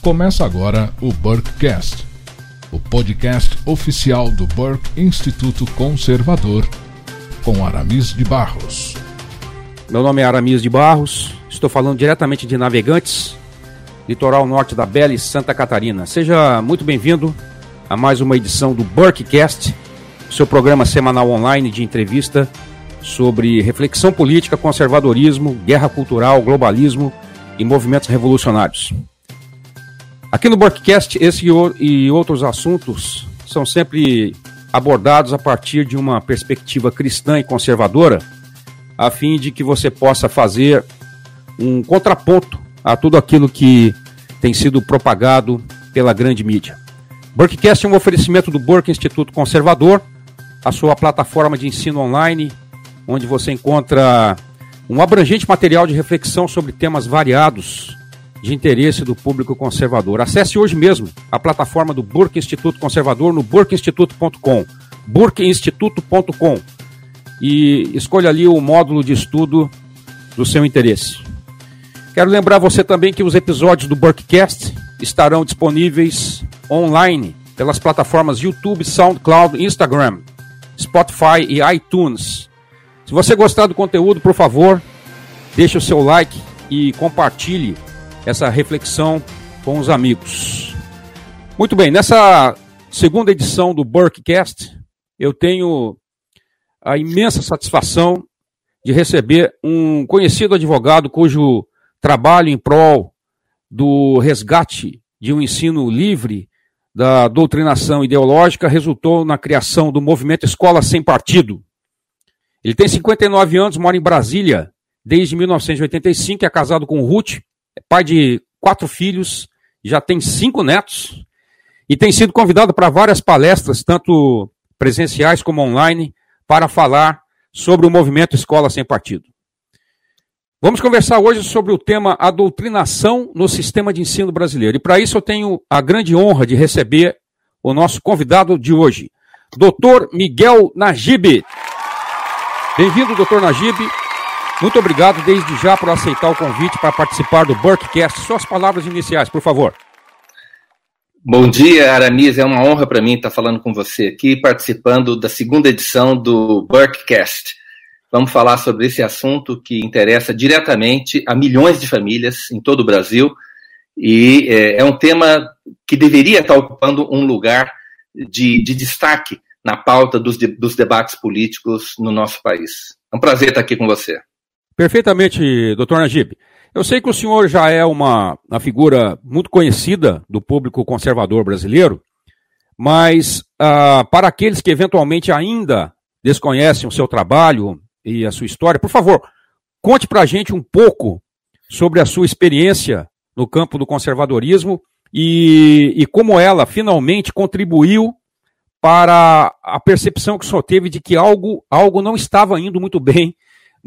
Começa agora o Burkecast, o podcast oficial do Burke Instituto Conservador, com Aramis de Barros. Meu nome é Aramis de Barros, estou falando diretamente de Navegantes, litoral norte da Bela e Santa Catarina. Seja muito bem-vindo a mais uma edição do Burkecast, seu programa semanal online de entrevista sobre reflexão política, conservadorismo, guerra cultural, globalismo e movimentos revolucionários. Aqui no Burkcast, esse e outros assuntos são sempre abordados a partir de uma perspectiva cristã e conservadora, a fim de que você possa fazer um contraponto a tudo aquilo que tem sido propagado pela grande mídia. Burkcast é um oferecimento do Burke Instituto Conservador, a sua plataforma de ensino online, onde você encontra um abrangente material de reflexão sobre temas variados de interesse do público conservador. Acesse hoje mesmo a plataforma do Burke Instituto Conservador no burkeinstituto.com, burkeinstituto.com e escolha ali o módulo de estudo do seu interesse. Quero lembrar você também que os episódios do Burkecast estarão disponíveis online pelas plataformas YouTube, SoundCloud, Instagram, Spotify e iTunes. Se você gostar do conteúdo, por favor, deixe o seu like e compartilhe essa reflexão com os amigos. Muito bem, nessa segunda edição do Burkecast, eu tenho a imensa satisfação de receber um conhecido advogado cujo trabalho em prol do resgate de um ensino livre da doutrinação ideológica resultou na criação do movimento Escola Sem Partido. Ele tem 59 anos, mora em Brasília desde 1985, é casado com Ruth, é pai de quatro filhos, já tem cinco netos e tem sido convidado para várias palestras, tanto presenciais como online, para falar sobre o movimento Escola Sem Partido. Vamos conversar hoje sobre o tema a doutrinação no sistema de ensino brasileiro. E para isso eu tenho a grande honra de receber o nosso convidado de hoje, Dr. Miguel Najib. Bem-vindo, Dr. Najib. Muito obrigado desde já por aceitar o convite para participar do Burkcast. Suas palavras iniciais, por favor. Bom dia, Aramis. É uma honra para mim estar falando com você aqui, participando da segunda edição do Burkcast. Vamos falar sobre esse assunto que interessa diretamente a milhões de famílias em todo o Brasil e é, é um tema que deveria estar ocupando um lugar de, de destaque na pauta dos, de, dos debates políticos no nosso país. É um prazer estar aqui com você. Perfeitamente, doutor Najib. Eu sei que o senhor já é uma, uma figura muito conhecida do público conservador brasileiro, mas ah, para aqueles que eventualmente ainda desconhecem o seu trabalho e a sua história, por favor, conte para a gente um pouco sobre a sua experiência no campo do conservadorismo e, e como ela finalmente contribuiu para a percepção que o senhor teve de que algo, algo não estava indo muito bem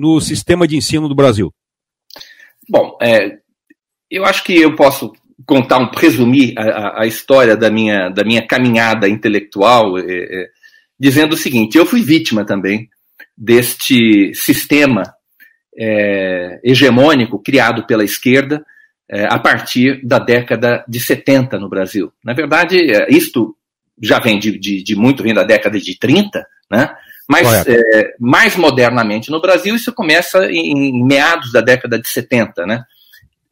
no sistema de ensino do Brasil? Bom, é, eu acho que eu posso contar, um, resumir a, a, história da minha, da minha caminhada intelectual, é, é, dizendo o seguinte: eu fui vítima também deste sistema é, hegemônico criado pela esquerda é, a partir da década de 70 no Brasil. Na verdade, é, isto já vem de, de, de muito, vem da década de 30, né? Mas é, mais modernamente no Brasil, isso começa em, meados da década de 70. Né?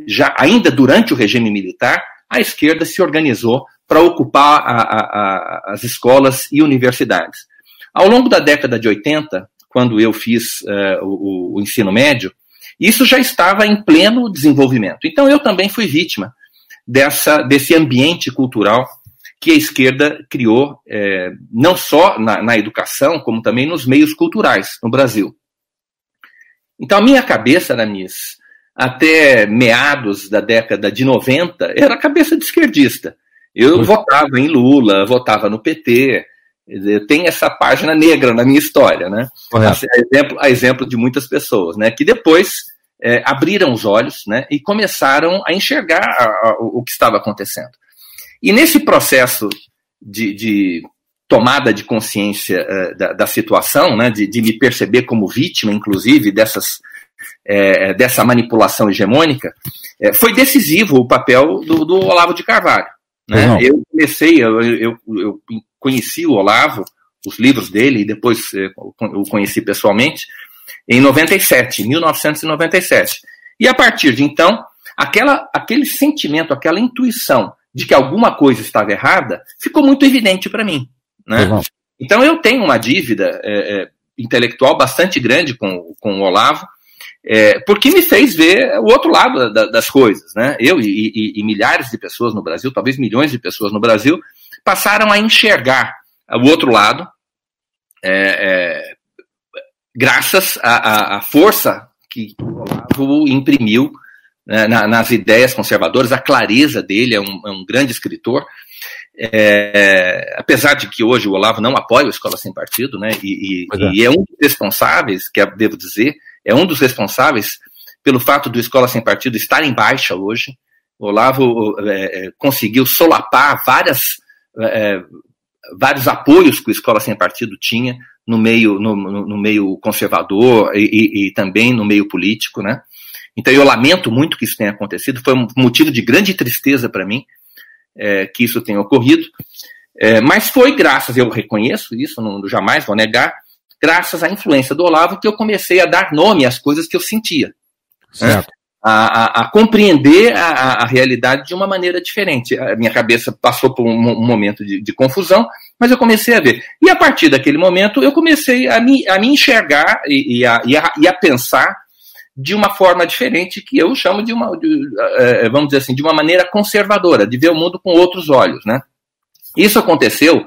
Já, ainda durante o regime militar, a esquerda se organizou para ocupar a, a, a, as escolas e universidades. Ao longo da década de 80, quando eu fiz uh, o, o ensino médio, isso já estava em pleno desenvolvimento. Então eu também fui vítima dessa, desse ambiente cultural que a esquerda criou, é, não só na, na, educação, como também nos meios culturais no Brasil. Então, a minha cabeça, Aramis, até meados da década de 90, era a cabeça de esquerdista. Eu votava em Lula, votava no PT, tenho essa página negra na minha história, né? Assim, a, exemplo, a exemplo de muitas pessoas, né? Que depois é, abriram os olhos, né? E começaram a enxergar a, a, o que estava acontecendo. E nesse processo de, de tomada de consciência uh, da, da, situação, né, de, de, me perceber como vítima, inclusive, dessas é, dessa manipulação hegemônica, é, foi decisivo o papel do, do Olavo de Carvalho. Né? Eu comecei, eu, eu, eu, conheci o Olavo, os livros dele, e depois eu conheci pessoalmente, em 97, 1997. E a partir de então, aquela, aquele sentimento, aquela intuição de que alguma coisa estava errada, ficou muito evidente para mim. Né? Uhum. Então eu tenho uma dívida é, é, intelectual bastante grande com, com o Olavo, é, porque me fez ver o outro lado da, das coisas. Né? Eu e, e, e, milhares de pessoas no Brasil, talvez milhões de pessoas no Brasil, passaram a enxergar o outro lado, é, é, graças à força que o Olavo imprimiu né, na, nas ideias conservadoras, a clareza dele, é um, é um grande escritor. É, apesar de que hoje o Olavo não apoia a Escola Sem Partido, né, e, e, é. e é um dos responsáveis, que devo dizer, é um dos responsáveis pelo fato do Escola Sem Partido estar em baixa hoje. O Olavo é, é conseguiu solapar várias, é, vários apoios que o Escola Sem Partido tinha no meio, no, no meio conservador e, e, e, também no meio político, né? Então eu lamento muito que isso tenha acontecido, foi um motivo de grande tristeza para mim é, que isso tenha ocorrido, é, mas foi graças, eu reconheço isso, não, jamais vou negar, graças à influência do Olavo que eu comecei a dar nome às coisas que eu sentia. Certo. Né? A, a, a, compreender a, a, realidade de uma maneira diferente. A minha cabeça passou por um, um momento de, de, confusão, mas eu comecei a ver. E a partir daquele momento eu comecei a me, a me enxergar e, e, a, e, a, pensar de uma forma diferente que eu chamo de uma, de, é, vamos dizer assim, de uma maneira conservadora, de ver o mundo com outros olhos, né? Isso aconteceu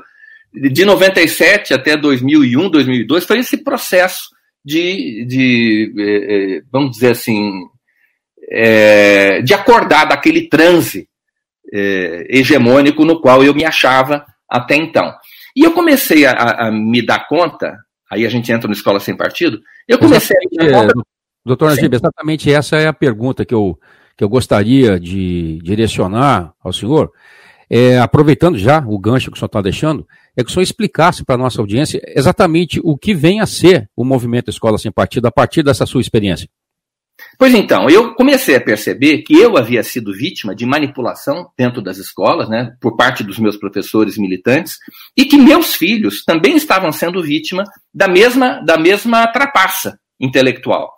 de 97 até 2001, 2002, foi esse processo de, de é, é, vamos dizer assim, é, de acordar daquele transe é, hegemônico no qual eu me achava até então. E eu comecei a, a, me dar conta, aí a gente entra no Escola Sem Partido, eu comecei a me dar conta Doutor Najib, exatamente essa é a pergunta que eu, que eu gostaria de direcionar ao senhor. É, aproveitando já o gancho que o senhor está deixando, é que o senhor explicasse para a nossa audiência exatamente o que vem a ser o movimento Escola Sem Partido a partir dessa sua experiência. Pois então, eu comecei a perceber que eu havia sido vítima de manipulação dentro das escolas, né, por parte dos meus professores militantes, e que meus filhos também estavam sendo vítima da mesma, da mesma trapaça intelectual.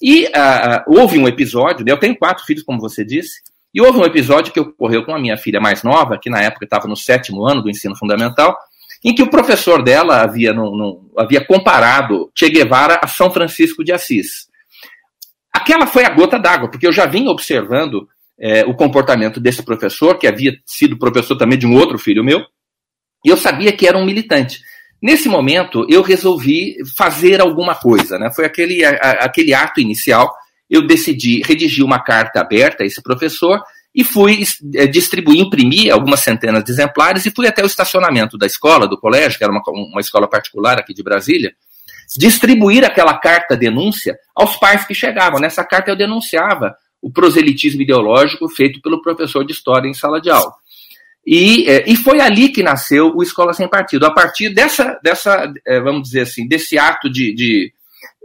E uh, houve um episódio, né, eu tenho quatro filhos, como você disse, e houve um episódio que ocorreu com a minha filha mais nova, que na época estava no sétimo ano do ensino fundamental, em que o professor dela havia, havia comparado Che Guevara a São Francisco de Assis. Aquela foi a gota d'água, porque eu já vinha observando é, o comportamento desse professor, que havia sido professor também de um outro filho meu, e eu sabia que era um militante. Nesse momento, eu resolvi fazer alguma coisa, né? Foi aquele, a, aquele ato inicial. Eu decidi redigir uma carta aberta a esse professor e fui é, distribuir, imprimir algumas centenas de exemplares e fui até o estacionamento da escola, do colégio, que era uma, uma escola particular aqui de Brasília, distribuir aquela carta denúncia aos pais que chegavam. Nessa carta eu denunciava o proselitismo ideológico feito pelo professor de história em sala de aula. E, é, e foi ali que nasceu o Escola Sem Partido. A partir dessa, dessa é, vamos dizer assim, desse ato de, de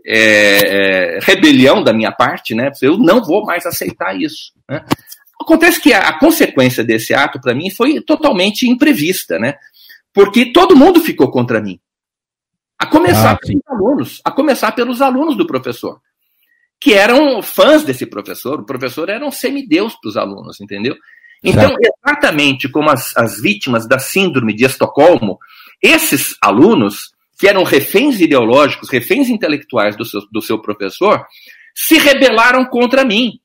é, é, rebelião da minha parte, né? Eu não vou mais aceitar isso. Né? Acontece que a, a consequência desse ato, para mim, foi totalmente imprevista, né? Porque todo mundo ficou contra mim. A começar ah, pelos alunos, a começar pelos alunos do professor, que eram fãs desse professor. O professor era um semideus para os alunos, entendeu? Então, exatamente como as, as vítimas da síndrome de Estocolmo, esses alunos, que eram reféns ideológicos, reféns intelectuais do seu, do seu professor, se rebelaram contra mim,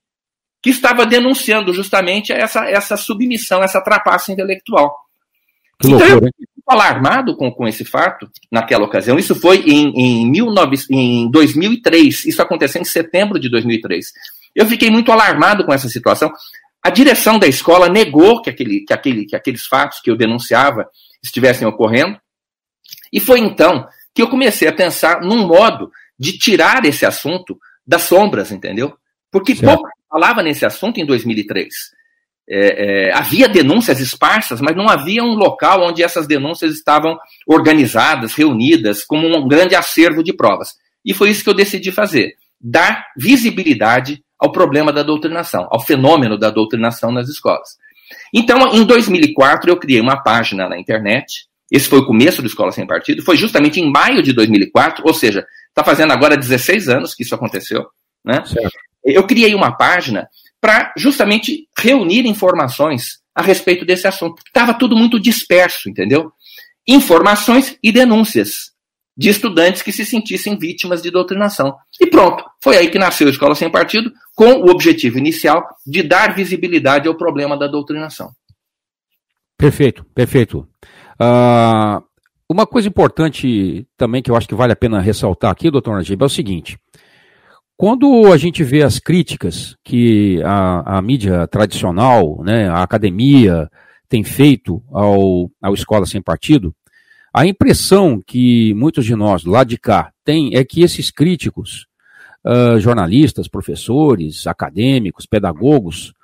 que estava denunciando justamente essa, essa submissão, essa trapaça intelectual. Que então, loucura, eu fiquei alarmado com, com esse fato naquela ocasião. Isso foi em, em, 19, em 2003, isso aconteceu em setembro de 2003. Eu fiquei muito alarmado com essa situação. A direção da escola negou que, aquele, que, aquele, que aqueles fatos que eu denunciava estivessem ocorrendo. E foi então que eu comecei a pensar num modo de tirar esse assunto das sombras, entendeu? Porque certo. pouco falava nesse assunto em 2003. É, é, havia denúncias esparsas, mas não havia um local onde essas denúncias estavam organizadas, reunidas, como um grande acervo de provas. E foi isso que eu decidi fazer. dar visibilidade ao problema da doutrinação, ao fenômeno da doutrinação nas escolas. Então, em 2004, eu criei uma página na internet. Esse foi o começo do Escola Sem Partido. Foi justamente em maio de 2004, ou seja, está fazendo agora 16 anos que isso aconteceu. Né? Eu criei uma página para justamente reunir informações a respeito desse assunto. Estava tudo muito disperso, entendeu? Informações e denúncias de estudantes que se sentissem vítimas de doutrinação. E pronto, foi aí que nasceu a Escola Sem Partido, com o objetivo inicial de dar visibilidade ao problema da doutrinação. Perfeito, perfeito. Uh, uma coisa importante também que eu acho que vale a pena ressaltar aqui, doutor Najib, é o seguinte. Quando a gente vê as críticas que a, a mídia tradicional, né, a academia tem feito ao, ao Escola Sem Partido, a impressão que muitos de nós, lá de cá, tem é que esses críticos, uh, jornalistas, professores, acadêmicos, pedagogos,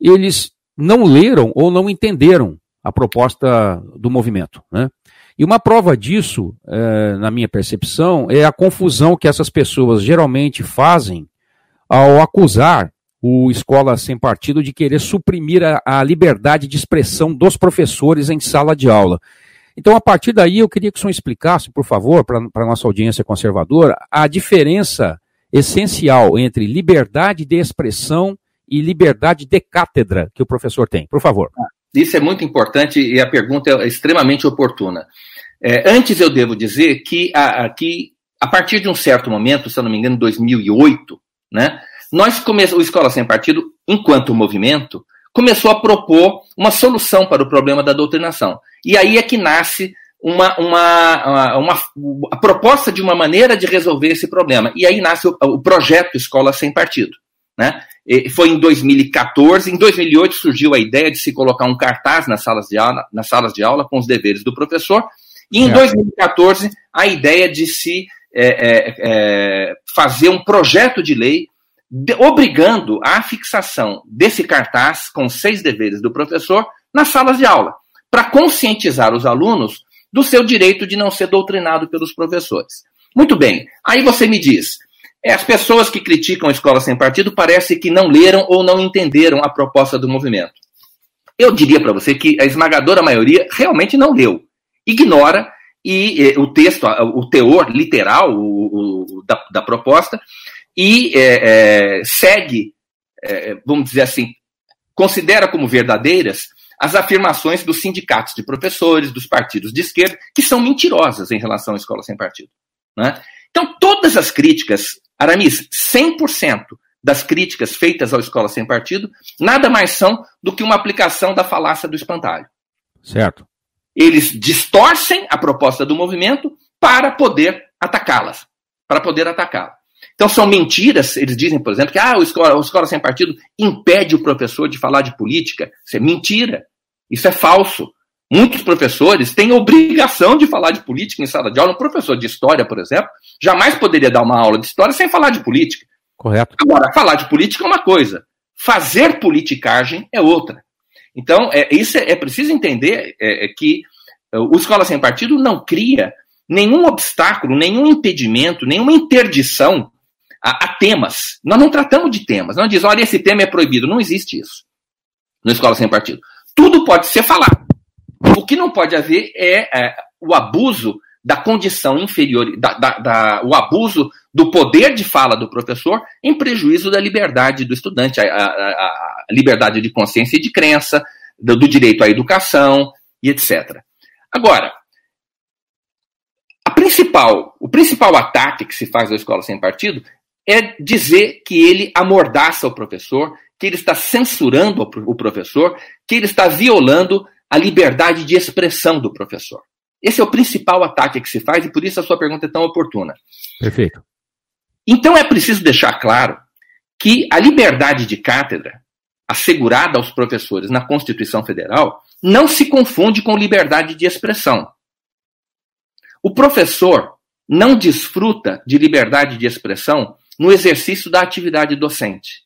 eles não leram ou não entenderam a proposta do movimento. Né? E uma prova disso, é, na minha percepção, é a confusão que essas pessoas geralmente fazem ao acusar o Escola Sem Partido de querer suprimir a, a liberdade de expressão dos professores em sala de aula. Então, a partir daí, eu queria que o senhor explicasse, por favor, para a nossa audiência conservadora, a diferença essencial entre liberdade de expressão e liberdade de cátedra que o professor tem. Por favor. Isso é muito importante e a pergunta é extremamente oportuna. É, antes eu devo dizer que a, a, que a partir de um certo momento, se eu não me engano, 2008, né, nós começamos, o Escola Sem Partido, enquanto movimento, começou a propor uma solução para o problema da doutrinação. E aí é que nasce uma, uma, uma, a proposta de uma maneira de resolver esse problema. E aí nasce o, o projeto Escola Sem Partido. Né? foi em 2014. Em 2008 surgiu a ideia de se colocar um cartaz nas salas de aula, nas salas de aula com os deveres do professor. E em 2014, a ideia de se é, é, é, fazer um projeto de lei obrigando a fixação desse cartaz com seis deveres do professor nas salas de aula, para conscientizar os alunos do seu direito de não ser doutrinado pelos professores. Muito bem, aí você me diz, é, as pessoas que criticam a escola sem partido parece que não leram ou não entenderam a proposta do movimento. Eu diria para você que a esmagadora maioria realmente não leu, ignora e, e o texto, o teor literal o, o, da, da, proposta e é, é, segue, é, vamos dizer assim, considera como verdadeiras as afirmações dos sindicatos de professores, dos partidos de esquerda, que são mentirosas em relação à escola sem partido. Né? Então, todas as críticas, Aramis, 100% das críticas feitas à escola sem partido, nada mais são do que uma aplicação da falácia do espantalho. Certo. Eles distorcem a proposta do movimento para poder atacá-las. Para poder atacá-la. Então são mentiras, eles dizem, por exemplo, que ah, o escola, o escola sem partido impede o professor de falar de política. Isso é mentira. Isso é falso. Muitos professores têm obrigação de falar de política em sala de aula. Um professor de história, por exemplo, jamais poderia dar uma aula de história sem falar de política. Correto. Agora, falar de política é uma coisa, fazer politicagem é outra. Então, é, isso é, é preciso entender é, é que é, o Escola Sem Partido não cria nenhum obstáculo, nenhum impedimento, nenhuma interdição a, a, temas. Nós não tratamos de temas. Não diz, olha, esse tema é proibido. Não existe isso no Escola Sem Partido. Tudo pode ser falado. O que não pode haver é, é o abuso da condição inferior, da, da, da, o abuso do poder de fala do professor em prejuízo da liberdade do estudante, a, a, a liberdade de consciência e de crença, do, do, direito à educação e etc. Agora, a principal, o principal ataque que se faz à escola sem partido é dizer que ele amordaça o professor, que ele está censurando o professor, que ele está violando a liberdade de expressão do professor. Esse é o principal ataque que se faz e por isso a sua pergunta é tão oportuna. Perfeito. Então é preciso deixar claro que a liberdade de cátedra assegurada aos professores na Constituição Federal não se confunde com liberdade de expressão. O professor não desfruta de liberdade de expressão no exercício da atividade docente.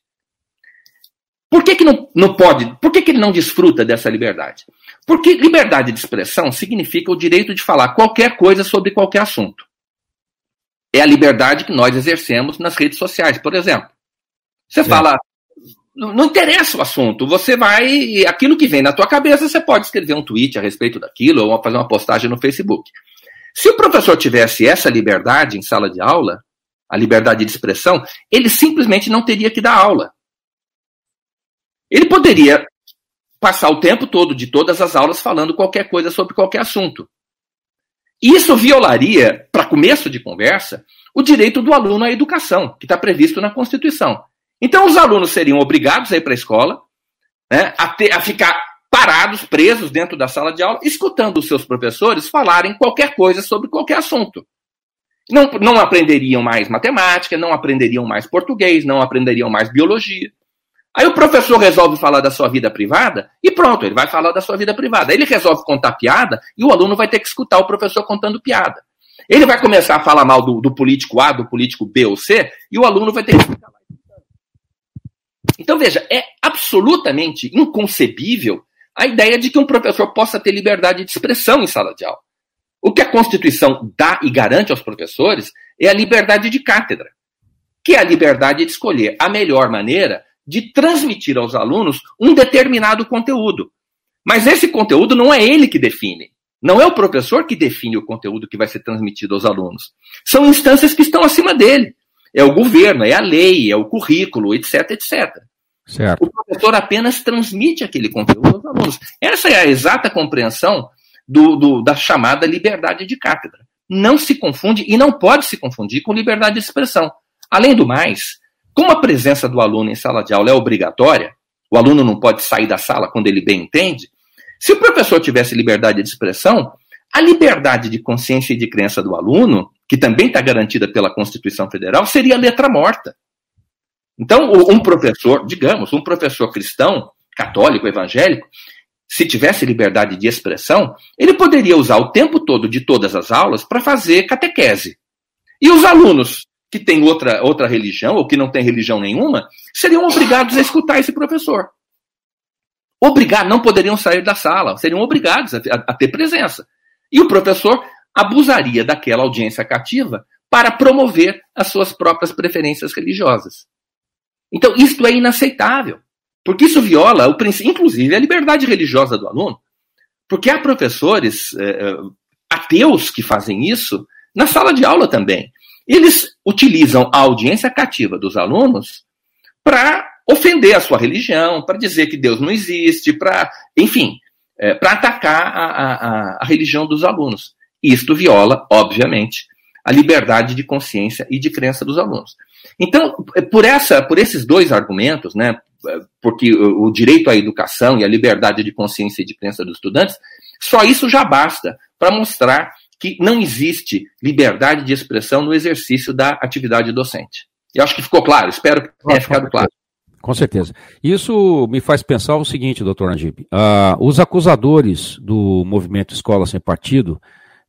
Por que, que não, não pode? Por que, que ele não desfruta dessa liberdade? Porque liberdade de expressão significa o direito de falar qualquer coisa sobre qualquer assunto. é a liberdade que nós exercemos nas redes sociais, por exemplo. Você fala, não interessa o assunto, você vai, aquilo que vem na tua cabeça, você pode escrever um tweet a respeito daquilo, ou fazer uma postagem no Facebook. Se o professor tivesse essa liberdade em sala de aula, a liberdade de expressão, ele simplesmente não teria que dar aula. Ele poderia passar o tempo todo de todas as aulas falando qualquer coisa sobre qualquer assunto. Isso violaria, para começo de conversa, o direito do aluno à educação, que está previsto na Constituição. Então, os alunos seriam obrigados a ir para a escola, né, a, ter, a ficar parados, presos dentro da sala de aula, escutando os seus professores falarem qualquer coisa sobre qualquer assunto. Não, não aprenderiam mais matemática, não aprenderiam mais português, não aprenderiam mais biologia. Aí o professor resolve falar da sua vida privada e pronto, ele vai falar da sua vida privada. Ele resolve contar piada e o aluno vai ter que escutar o professor contando piada. Ele vai começar a falar mal do, do político A, do político B ou C e o aluno vai ter que escutar lá. Então veja, é absolutamente inconcebível a ideia de que um professor possa ter liberdade de expressão em sala de aula. O que a Constituição dá e garante aos professores é a liberdade de cátedra, que é a liberdade de escolher a melhor maneira de transmitir aos alunos um determinado conteúdo. Mas esse conteúdo não é ele que define. Não é o professor que define o conteúdo que vai ser transmitido aos alunos. São instâncias que estão acima dele. É o governo, é a lei, é o currículo, etc, etc. Certo. O professor apenas transmite aquele conteúdo aos alunos. Essa é a exata compreensão do, do, da chamada liberdade de cátedra. Não se confunde e não pode se confundir com liberdade de expressão. Além do mais, como a presença do aluno em sala de aula é obrigatória, o aluno não pode sair da sala quando ele bem entende. Se o professor tivesse liberdade de expressão, a liberdade de consciência e de crença do aluno, que também está garantida pela Constituição Federal, seria letra morta. Então, um professor, digamos, um professor cristão, católico, evangélico, se tivesse liberdade de expressão, ele poderia usar o tempo todo de todas as aulas para fazer catequese. E os alunos que têm outra, outra religião ou que não têm religião nenhuma seriam obrigados a escutar esse professor. Obrigados, não poderiam sair da sala, seriam obrigados a, a, a ter presença. E o professor abusaria daquela audiência cativa para promover as suas próprias preferências religiosas. Então, isto é inaceitável, porque isso viola, o princípio, inclusive, a liberdade religiosa do aluno. Porque há professores é, ateus que fazem isso na sala de aula também. Eles utilizam a audiência cativa dos alunos para ofender a sua religião, para dizer que Deus não existe, para, enfim, é, para atacar a, a, a religião dos alunos. Isto viola, obviamente, a liberdade de consciência e de crença dos alunos. Então, por, essa, por esses dois argumentos, né, porque o direito à educação e a liberdade de consciência e de crença dos estudantes, só isso já basta para mostrar que não existe liberdade de expressão no exercício da atividade docente. Eu acho que ficou claro, espero que tenha ficado claro. Com certeza. Isso me faz pensar o seguinte, doutor Najib. Uh, os acusadores do movimento Escola Sem Partido,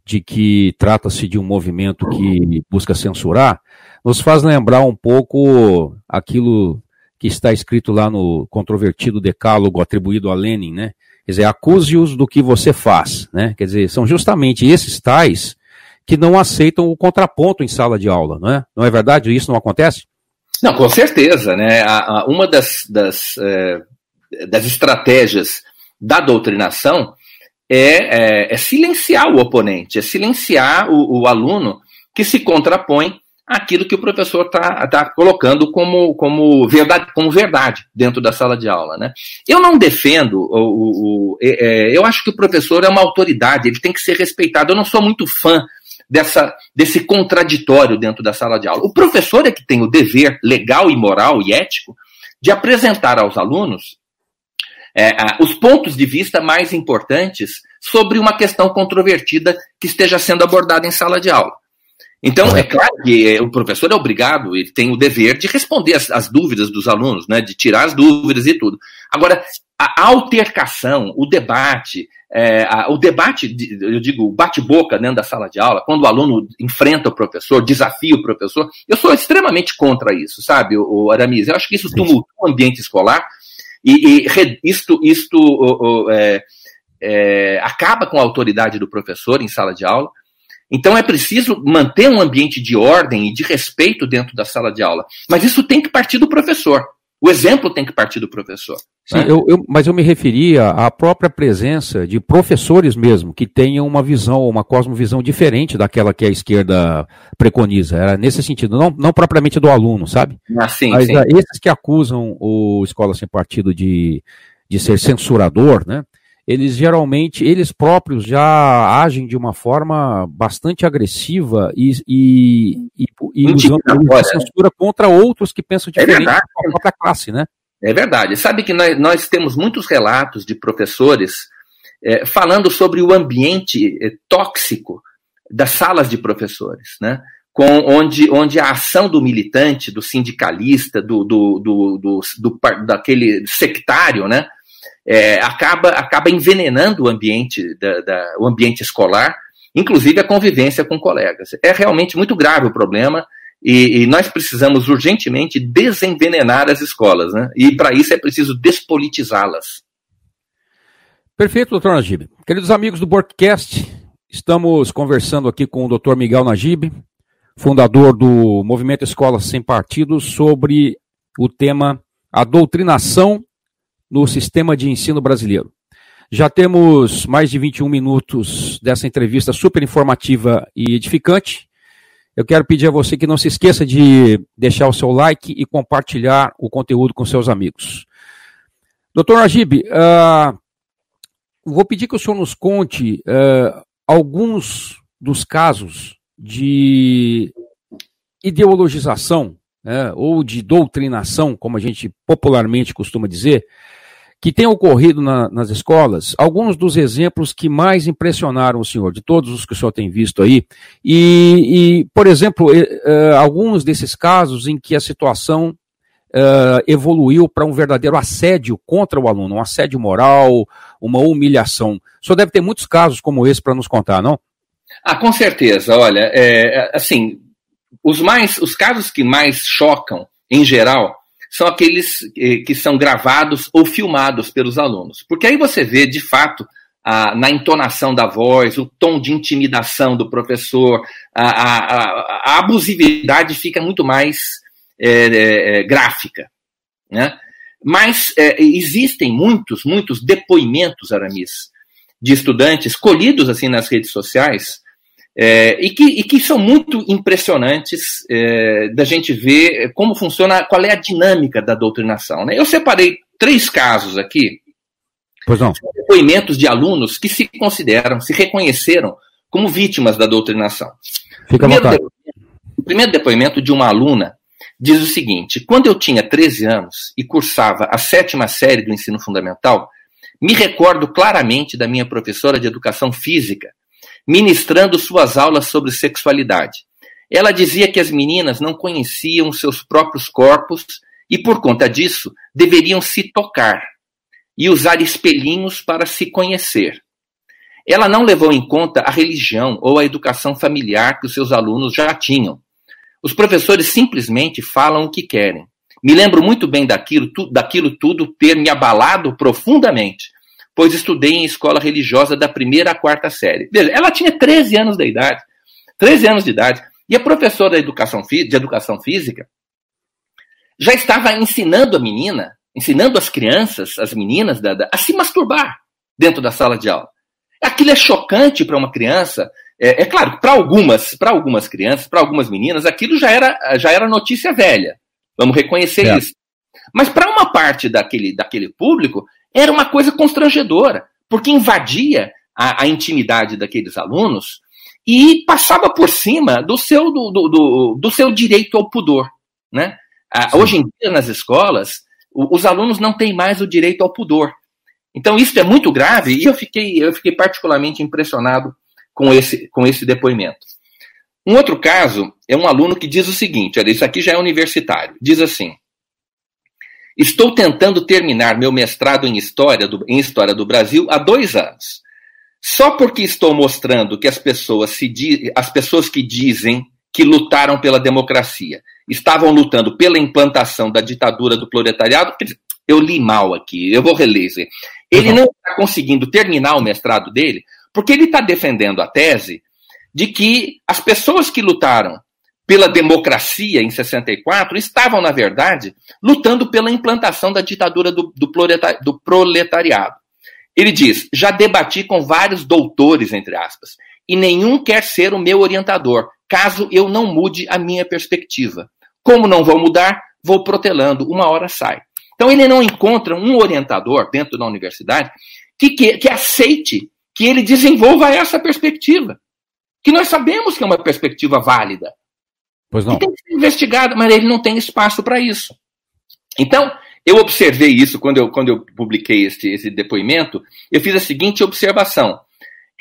de que trata-se de um movimento que busca censurar, nos faz lembrar um pouco aquilo que está escrito lá no controvertido decálogo atribuído a Lenin, né? Quer dizer, acuse-os do que você faz, né? Quer dizer, são justamente esses tais que não aceitam o contraponto em sala de aula, não é? Não é verdade? Isso não acontece? Não, com certeza, né? uma das, das, é, das estratégias da doutrinação é, é, é, silenciar o oponente, é silenciar o, o aluno que se contrapõe aquilo que o professor está tá colocando como, como, verdade, como verdade dentro da sala de aula. Né? Eu não defendo, o, o, o é, eu acho que o professor é uma autoridade, ele tem que ser respeitado. Eu não sou muito fã dessa, desse contraditório dentro da sala de aula. O professor é que tem o dever legal e moral e ético de apresentar aos alunos é, os pontos de vista mais importantes sobre uma questão controvertida que esteja sendo abordada em sala de aula. Então, é claro que o professor é obrigado, ele tem o dever de responder as, as dúvidas dos alunos, né, de tirar as dúvidas e tudo. Agora, a altercação, o debate, é, a, o debate, eu digo, bate-boca dentro da sala de aula, quando o aluno enfrenta o professor, desafia o professor, eu sou extremamente contra isso, sabe, o, o Aramis? Eu acho que isso tumultua o ambiente escolar e, e isto, isto o, o, é, é, acaba com a autoridade do professor em sala de aula. Então é preciso manter um ambiente de ordem e de respeito dentro da sala de aula. Mas isso tem que partir do professor. O exemplo tem que partir do professor. Sim, né? eu, eu, mas eu me referia à própria presença de professores mesmo, que tenham uma visão, uma cosmovisão diferente daquela que a esquerda preconiza. Era nesse sentido, não, não propriamente do aluno, sabe? Ah, sim, mas sim. Uh, esses que acusam o Escola Sem Partido de, de ser censurador, né? Eles geralmente, eles próprios já agem de uma forma bastante agressiva e, e, e, e usando a censura contra outros que pensam é diferente é da própria classe, né? É verdade. Sabe que nós, nós temos muitos relatos de professores é, falando sobre o ambiente é, tóxico das salas de professores, né? Com, onde, onde a ação do militante, do sindicalista, do, do, do, do, do daquele sectário, né? É, acaba, acaba envenenando o ambiente, da, da, o ambiente escolar, inclusive a convivência com colegas. É realmente muito grave o problema e, e nós precisamos urgentemente desenvenenar as escolas, né? E para isso é preciso despolitizá-las. Perfeito, doutor Najib. Queridos amigos do Borkcast, estamos conversando aqui com o doutor Miguel Najib, fundador do Movimento Escolas Sem Partido, sobre o tema a doutrinação no sistema de ensino brasileiro. Já temos mais de 21 minutos dessa entrevista super informativa e edificante. Eu quero pedir a você que não se esqueça de deixar o seu like e compartilhar o conteúdo com seus amigos. Doutor Najib, uh, vou pedir que o senhor nos conte uh, alguns dos casos de ideologização né, ou de doutrinação, como a gente popularmente costuma dizer, que tem ocorrido na, nas escolas, alguns dos exemplos que mais impressionaram o senhor, de todos os que o senhor tem visto aí, e, e por exemplo, uh, alguns desses casos em que a situação uh, evoluiu para um verdadeiro assédio contra o aluno, um assédio moral, uma humilhação. O senhor deve ter muitos casos como esse para nos contar, não? Ah, com certeza. Olha, é, assim, os mais, os casos que mais chocam, em geral, são aqueles eh, que são gravados ou filmados pelos alunos. Porque aí você vê, de fato, a, na entonação da voz, o tom de intimidação do professor, a, a, a abusividade fica muito mais é, é, gráfica. Né? Mas é, existem muitos, muitos depoimentos, Aramis, de estudantes colhidos assim nas redes sociais, é, e, que, e, que, são muito impressionantes é, da gente ver como funciona, qual é a dinâmica da doutrinação. Né? Eu separei três casos aqui, pois não. depoimentos de alunos que se consideram, se reconheceram como vítimas da doutrinação. Fica primeiro, de, o primeiro depoimento de uma aluna diz o seguinte: quando eu tinha 13 anos e cursava a sétima série do ensino fundamental, me recordo claramente da minha professora de educação física ministrando suas aulas sobre sexualidade. Ela dizia que as meninas não conheciam seus próprios corpos e, por conta disso, deveriam se tocar e usar espelhinhos para se conhecer. Ela não levou em conta a religião ou a educação familiar que os seus alunos já tinham. Os professores simplesmente falam o que querem. Me lembro muito bem daquilo, tu, daquilo tudo ter me abalado profundamente pois estudei em escola religiosa da primeira à quarta série. Veja, ela tinha 13 anos de idade. 13 anos de idade. E a professora de educação, de educação física já estava ensinando a menina, ensinando as crianças, as meninas, a se masturbar dentro da sala de aula. Aquilo é chocante para uma criança. É, é claro, para algumas, para algumas crianças, para algumas meninas, aquilo já era, já era notícia velha. Vamos reconhecer é. isso. Mas para uma parte daquele, daquele público, era uma coisa constrangedora, porque invadia a, a intimidade daqueles alunos e passava por cima do seu, do, do, do, do seu direito ao pudor. Né? Ah, hoje em dia, nas escolas, os alunos não têm mais o direito ao pudor. Então, isso é muito grave e eu fiquei, eu fiquei particularmente impressionado com esse, com esse depoimento. Um outro caso é um aluno que diz o seguinte: olha, isso aqui já é universitário. Diz assim: Estou tentando terminar meu mestrado em História do, em História do Brasil há dois anos. Só porque estou mostrando que as pessoas, se, as pessoas que dizem que lutaram pela democracia estavam lutando pela implantação da ditadura do proletariado, eu li mal aqui, eu vou reler. Ele uhum. não está conseguindo terminar o mestrado dele porque ele está defendendo a tese de que as pessoas que lutaram pela democracia em 64 estavam, na verdade, lutando pela implantação da ditadura do, do, do proletariado. Ele diz: já debati com vários doutores, entre aspas, e nenhum quer ser o meu orientador, caso eu não mude a minha perspectiva. Como não vou mudar, vou protelando, uma hora sai. Então ele não encontra um orientador dentro da universidade que, que, que aceite que ele desenvolva essa perspectiva. Que nós sabemos que é uma perspectiva válida. Pois não. Que tem que ser investigada, mas ele não tem espaço para isso. Então, eu observei isso quando eu, quando eu publiquei esse, esse depoimento, eu fiz a seguinte observação.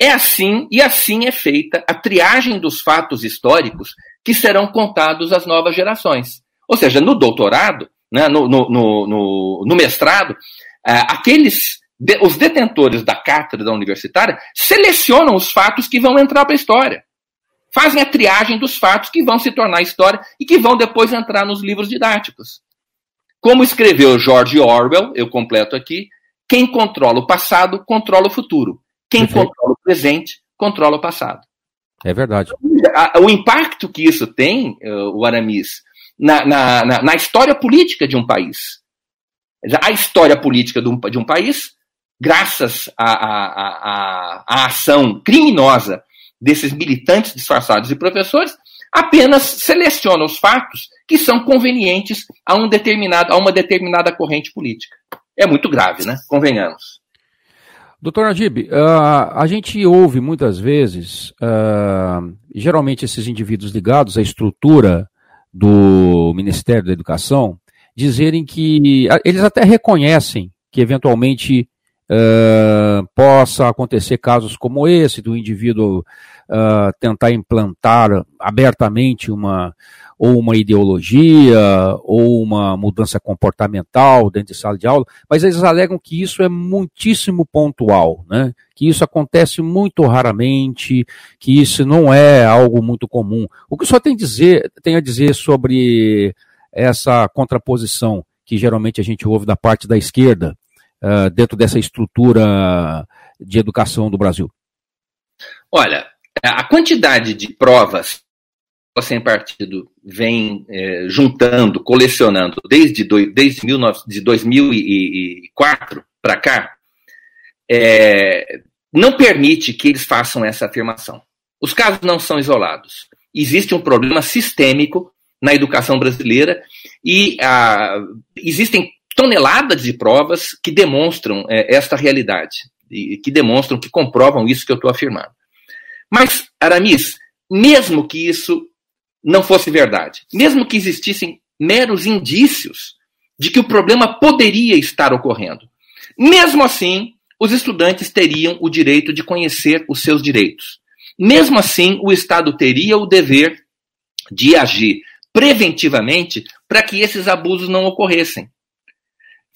É assim e assim é feita a triagem dos fatos históricos que serão contados às novas gerações. Ou seja, no doutorado, né, no, no, no, no, mestrado, é, aqueles os detentores da cátedra universitária selecionam os fatos que vão entrar para a história. Fazem a triagem dos fatos que vão se tornar história e que vão depois entrar nos livros didáticos. Como escreveu George Orwell, eu completo aqui, quem controla o passado controla o futuro. Quem Perfeito. controla o presente controla o passado. É verdade. O impacto que isso tem, eh, o Aramis, na, na, na, na história política de um país. A história política de um, de um país, graças à ação criminosa desses militantes disfarçados e professores, apenas seleciona os fatos que são convenientes a, um determinado, a uma determinada corrente política. É muito grave, né? Convenhamos. Doutor Najib, uh, a gente ouve muitas vezes, uh, geralmente esses indivíduos ligados à estrutura do Ministério da Educação, dizerem que uh, eles até reconhecem que eventualmente possa acontecer casos como esse, do indivíduo tentar implantar abertamente uma, ou uma ideologia, ou uma mudança comportamental dentro de sala de aula, mas eles alegam que isso é muitíssimo pontual, né? que isso acontece muito raramente, que isso não é algo muito comum. O que senhor tem, dizer, tem a dizer sobre essa contraposição que geralmente a gente ouve da parte da esquerda, uh, dentro dessa estrutura de educação do Brasil? Olha, a quantidade de provas sem partido vem é, juntando, colecionando desde, do, desde 19, de 2004 para cá, é, não permite que eles façam essa afirmação. Os casos não são isolados. Existe um problema sistêmico na educação brasileira e a, existem toneladas de provas que demonstram é, esta realidade, e que demonstram, que comprovam isso que eu estou afirmando. Mas, Aramis, mesmo que isso não fosse verdade, mesmo que existissem meros indícios de que o problema poderia estar ocorrendo, mesmo assim, os estudantes teriam o direito de conhecer os seus direitos. Mesmo assim, o Estado teria o dever de agir preventivamente para que esses abusos não ocorressem.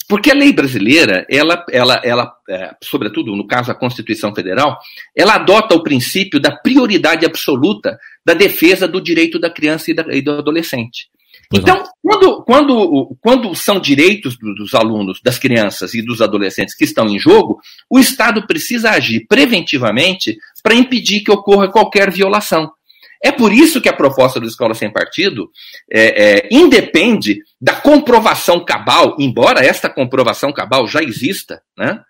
Porque a lei brasileira, ela, ela, ela é, sobretudo no caso da Constituição Federal, ela adota o princípio da prioridade absoluta da defesa do direito da criança e, da, e do adolescente. Pois então, quando, quando, quando são direitos dos alunos, das crianças e dos adolescentes que estão em jogo, o Estado precisa agir preventivamente para impedir que ocorra qualquer violação. É por isso que a proposta do Escola Sem Partido é, é, independe da comprovação cabal, embora esta comprovação cabal já exista, né?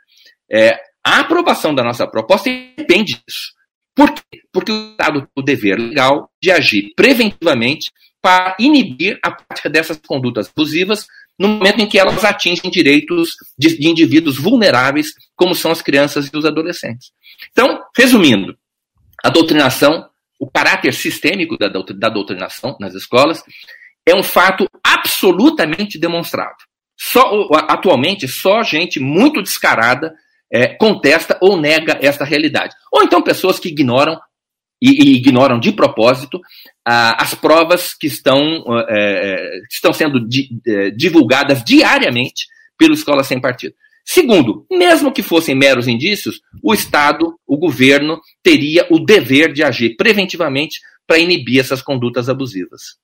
É, a aprovação da nossa proposta depende disso. Por quê? Porque o Estado tem o dever legal de agir preventivamente para inibir a prática dessas condutas abusivas no momento em que elas atingem direitos de, de indivíduos vulneráveis, como são as crianças e os adolescentes. Então, resumindo, a doutrinação o caráter sistêmico da, da doutrinação nas escolas é um fato absolutamente demonstrado. Só, atualmente, só gente muito descarada é, contesta ou nega esta realidade. Ou então pessoas que ignoram e, e ignoram de propósito ah, as provas que estão, é, que estão sendo di, é, divulgadas diariamente pela Escola Sem Partido. Segundo, mesmo que fossem meros indícios, o Estado, o governo, teria o dever de agir preventivamente para inibir essas condutas abusivas.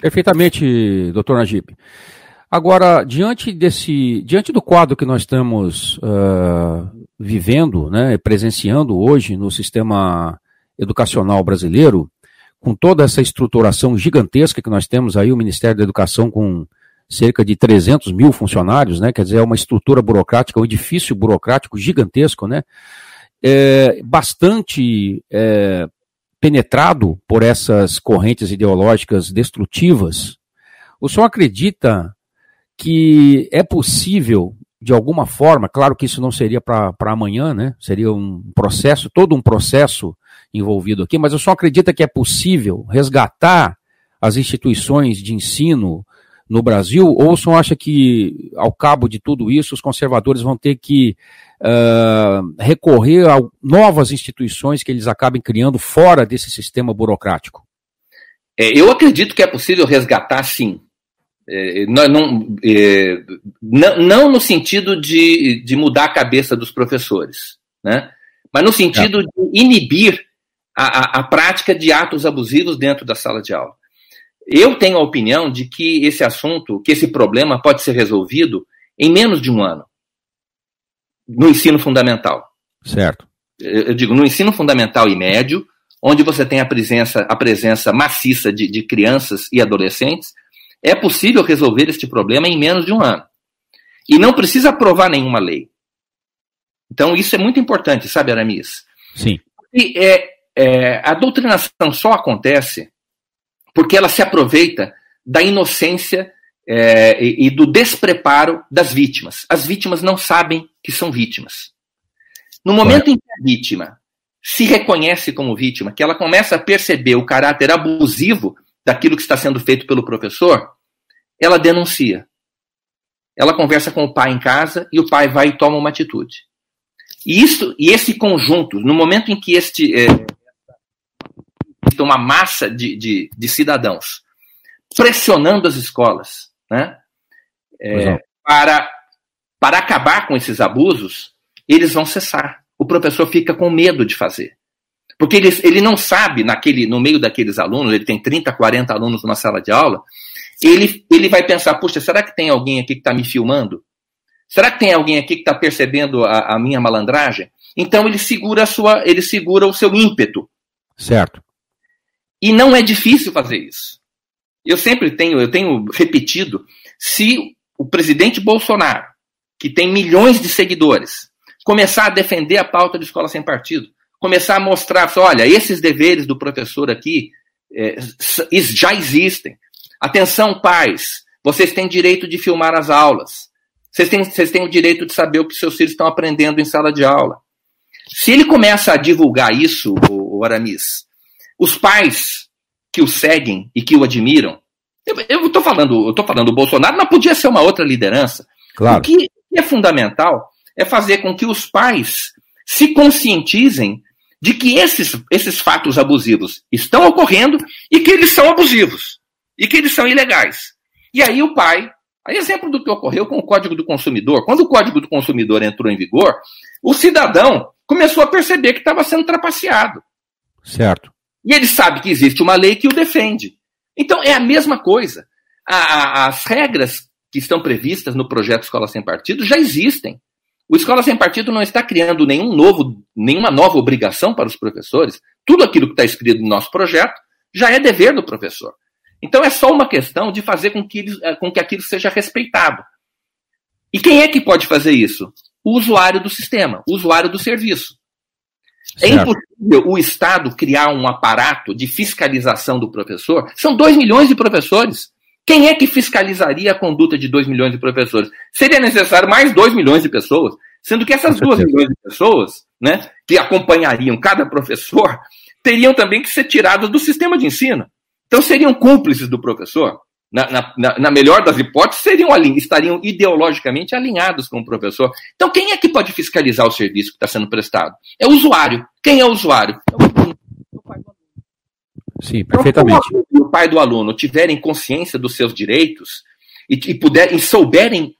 Perfeitamente, doutor Najib. Agora, diante desse, diante do quadro que nós estamos uh, vivendo, né, presenciando hoje no sistema educacional brasileiro, com toda essa estruturação gigantesca que nós temos aí, o Ministério da Educação com cerca de 300 mil funcionários, né? Quer dizer, é uma estrutura burocrática, um edifício burocrático gigantesco, né? É, bastante é, penetrado por essas correntes ideológicas destrutivas. O senhor acredita que é possível, de alguma forma, claro que isso não seria para amanhã, né? Seria um processo, todo um processo envolvido aqui, mas eu só acredita que é possível resgatar as instituições de ensino no Brasil, ou o senhor acha que, ao cabo de tudo isso, os conservadores vão ter que uh, recorrer a novas instituições que eles acabem criando fora desse sistema burocrático? É, eu acredito que é possível resgatar, sim. É, não, não, é, não, não, no sentido de, de mudar a cabeça dos professores, né? mas no sentido de inibir a, a, a prática de atos abusivos dentro da sala de aula. Eu tenho a opinião de que esse assunto, que esse problema pode ser resolvido em menos de um ano no ensino fundamental. Certo. Eu digo, no ensino fundamental e médio, onde você tem a presença, a presença maciça de, de crianças e adolescentes, é possível resolver este problema em menos de um ano. E não precisa aprovar nenhuma lei. Então, isso é muito importante, sabe, Aramis? Sim. E é, é, a doutrinação só acontece porque ela se aproveita da inocência é, e, e, do despreparo das vítimas. As vítimas não sabem que são vítimas. No momento em que a vítima se reconhece como vítima, que ela começa a perceber o caráter abusivo daquilo que está sendo feito pelo professor, ela denuncia. Ela conversa com o pai em casa e o pai vai e toma uma atitude. E, isso, e esse conjunto, no momento em que este, é, uma massa de, de, de cidadãos pressionando as escolas né, é, para, para acabar com esses abusos, eles vão cessar. O professor fica com medo de fazer. Porque ele, ele não sabe, naquele, no meio daqueles alunos, ele tem 30, 40 alunos numa sala de aula, ele, ele vai pensar, puxa, será que tem alguém aqui que está me filmando? Será que tem alguém aqui que está percebendo a, a, minha malandragem? Então ele segura a sua, ele segura o seu ímpeto. Certo. E não é difícil fazer isso. Eu sempre tenho, eu tenho repetido, se o presidente Bolsonaro, que tem milhões de seguidores, começar a defender a pauta de escola sem partido, começar a mostrar, olha, esses deveres do professor aqui é, já existem. Atenção, pais, vocês têm direito de filmar as aulas. Vocês têm, vocês têm o direito de saber o que seus filhos estão aprendendo em sala de aula. Se ele começa a divulgar isso, o, o Aramis, os pais que o seguem e que o admiram, eu estou falando, eu tô falando do Bolsonaro, mas podia ser uma outra liderança. Claro. O que é fundamental é fazer com que os pais se conscientizem de que esses, esses fatos abusivos estão ocorrendo e que eles são abusivos e que eles são ilegais. E aí o pai, a exemplo do que ocorreu com o Código do Consumidor, quando o Código do Consumidor entrou em vigor, o cidadão começou a perceber que estava sendo trapaceado. Certo. E ele sabe que existe uma lei que o defende. Então é a mesma coisa. A, a, as regras que estão previstas no projeto Escola Sem Partido já existem. O Escola Sem Partido não está criando nenhum novo, nenhuma nova obrigação para os professores. Tudo aquilo que está escrito no nosso projeto já é dever do professor. Então é só uma questão de fazer com que, eh, com que aquilo seja respeitado. E quem é que pode fazer isso? O usuário do sistema, o usuário do serviço. É impossível o Estado criar um aparato de fiscalização do professor. São 2 milhões de professores. Quem é que fiscalizaria a conduta de 2 milhões de professores? Seria necessário mais 2 milhões de pessoas, sendo que essas 2 milhões de pessoas, né, que acompanhariam cada professor, teriam também que ser tiradas do sistema de ensino. Então seriam cúmplices do professor na, na, na, melhor das hipóteses, seriam, estariam ideologicamente alinhados com o professor. Então, quem é que pode fiscalizar o serviço que está sendo prestado? É o usuário. Quem é o usuário? É o aluno. Sim, então, perfeitamente. Então, o pai do aluno tiverem consciência dos seus direitos e, e, puderem, e souberem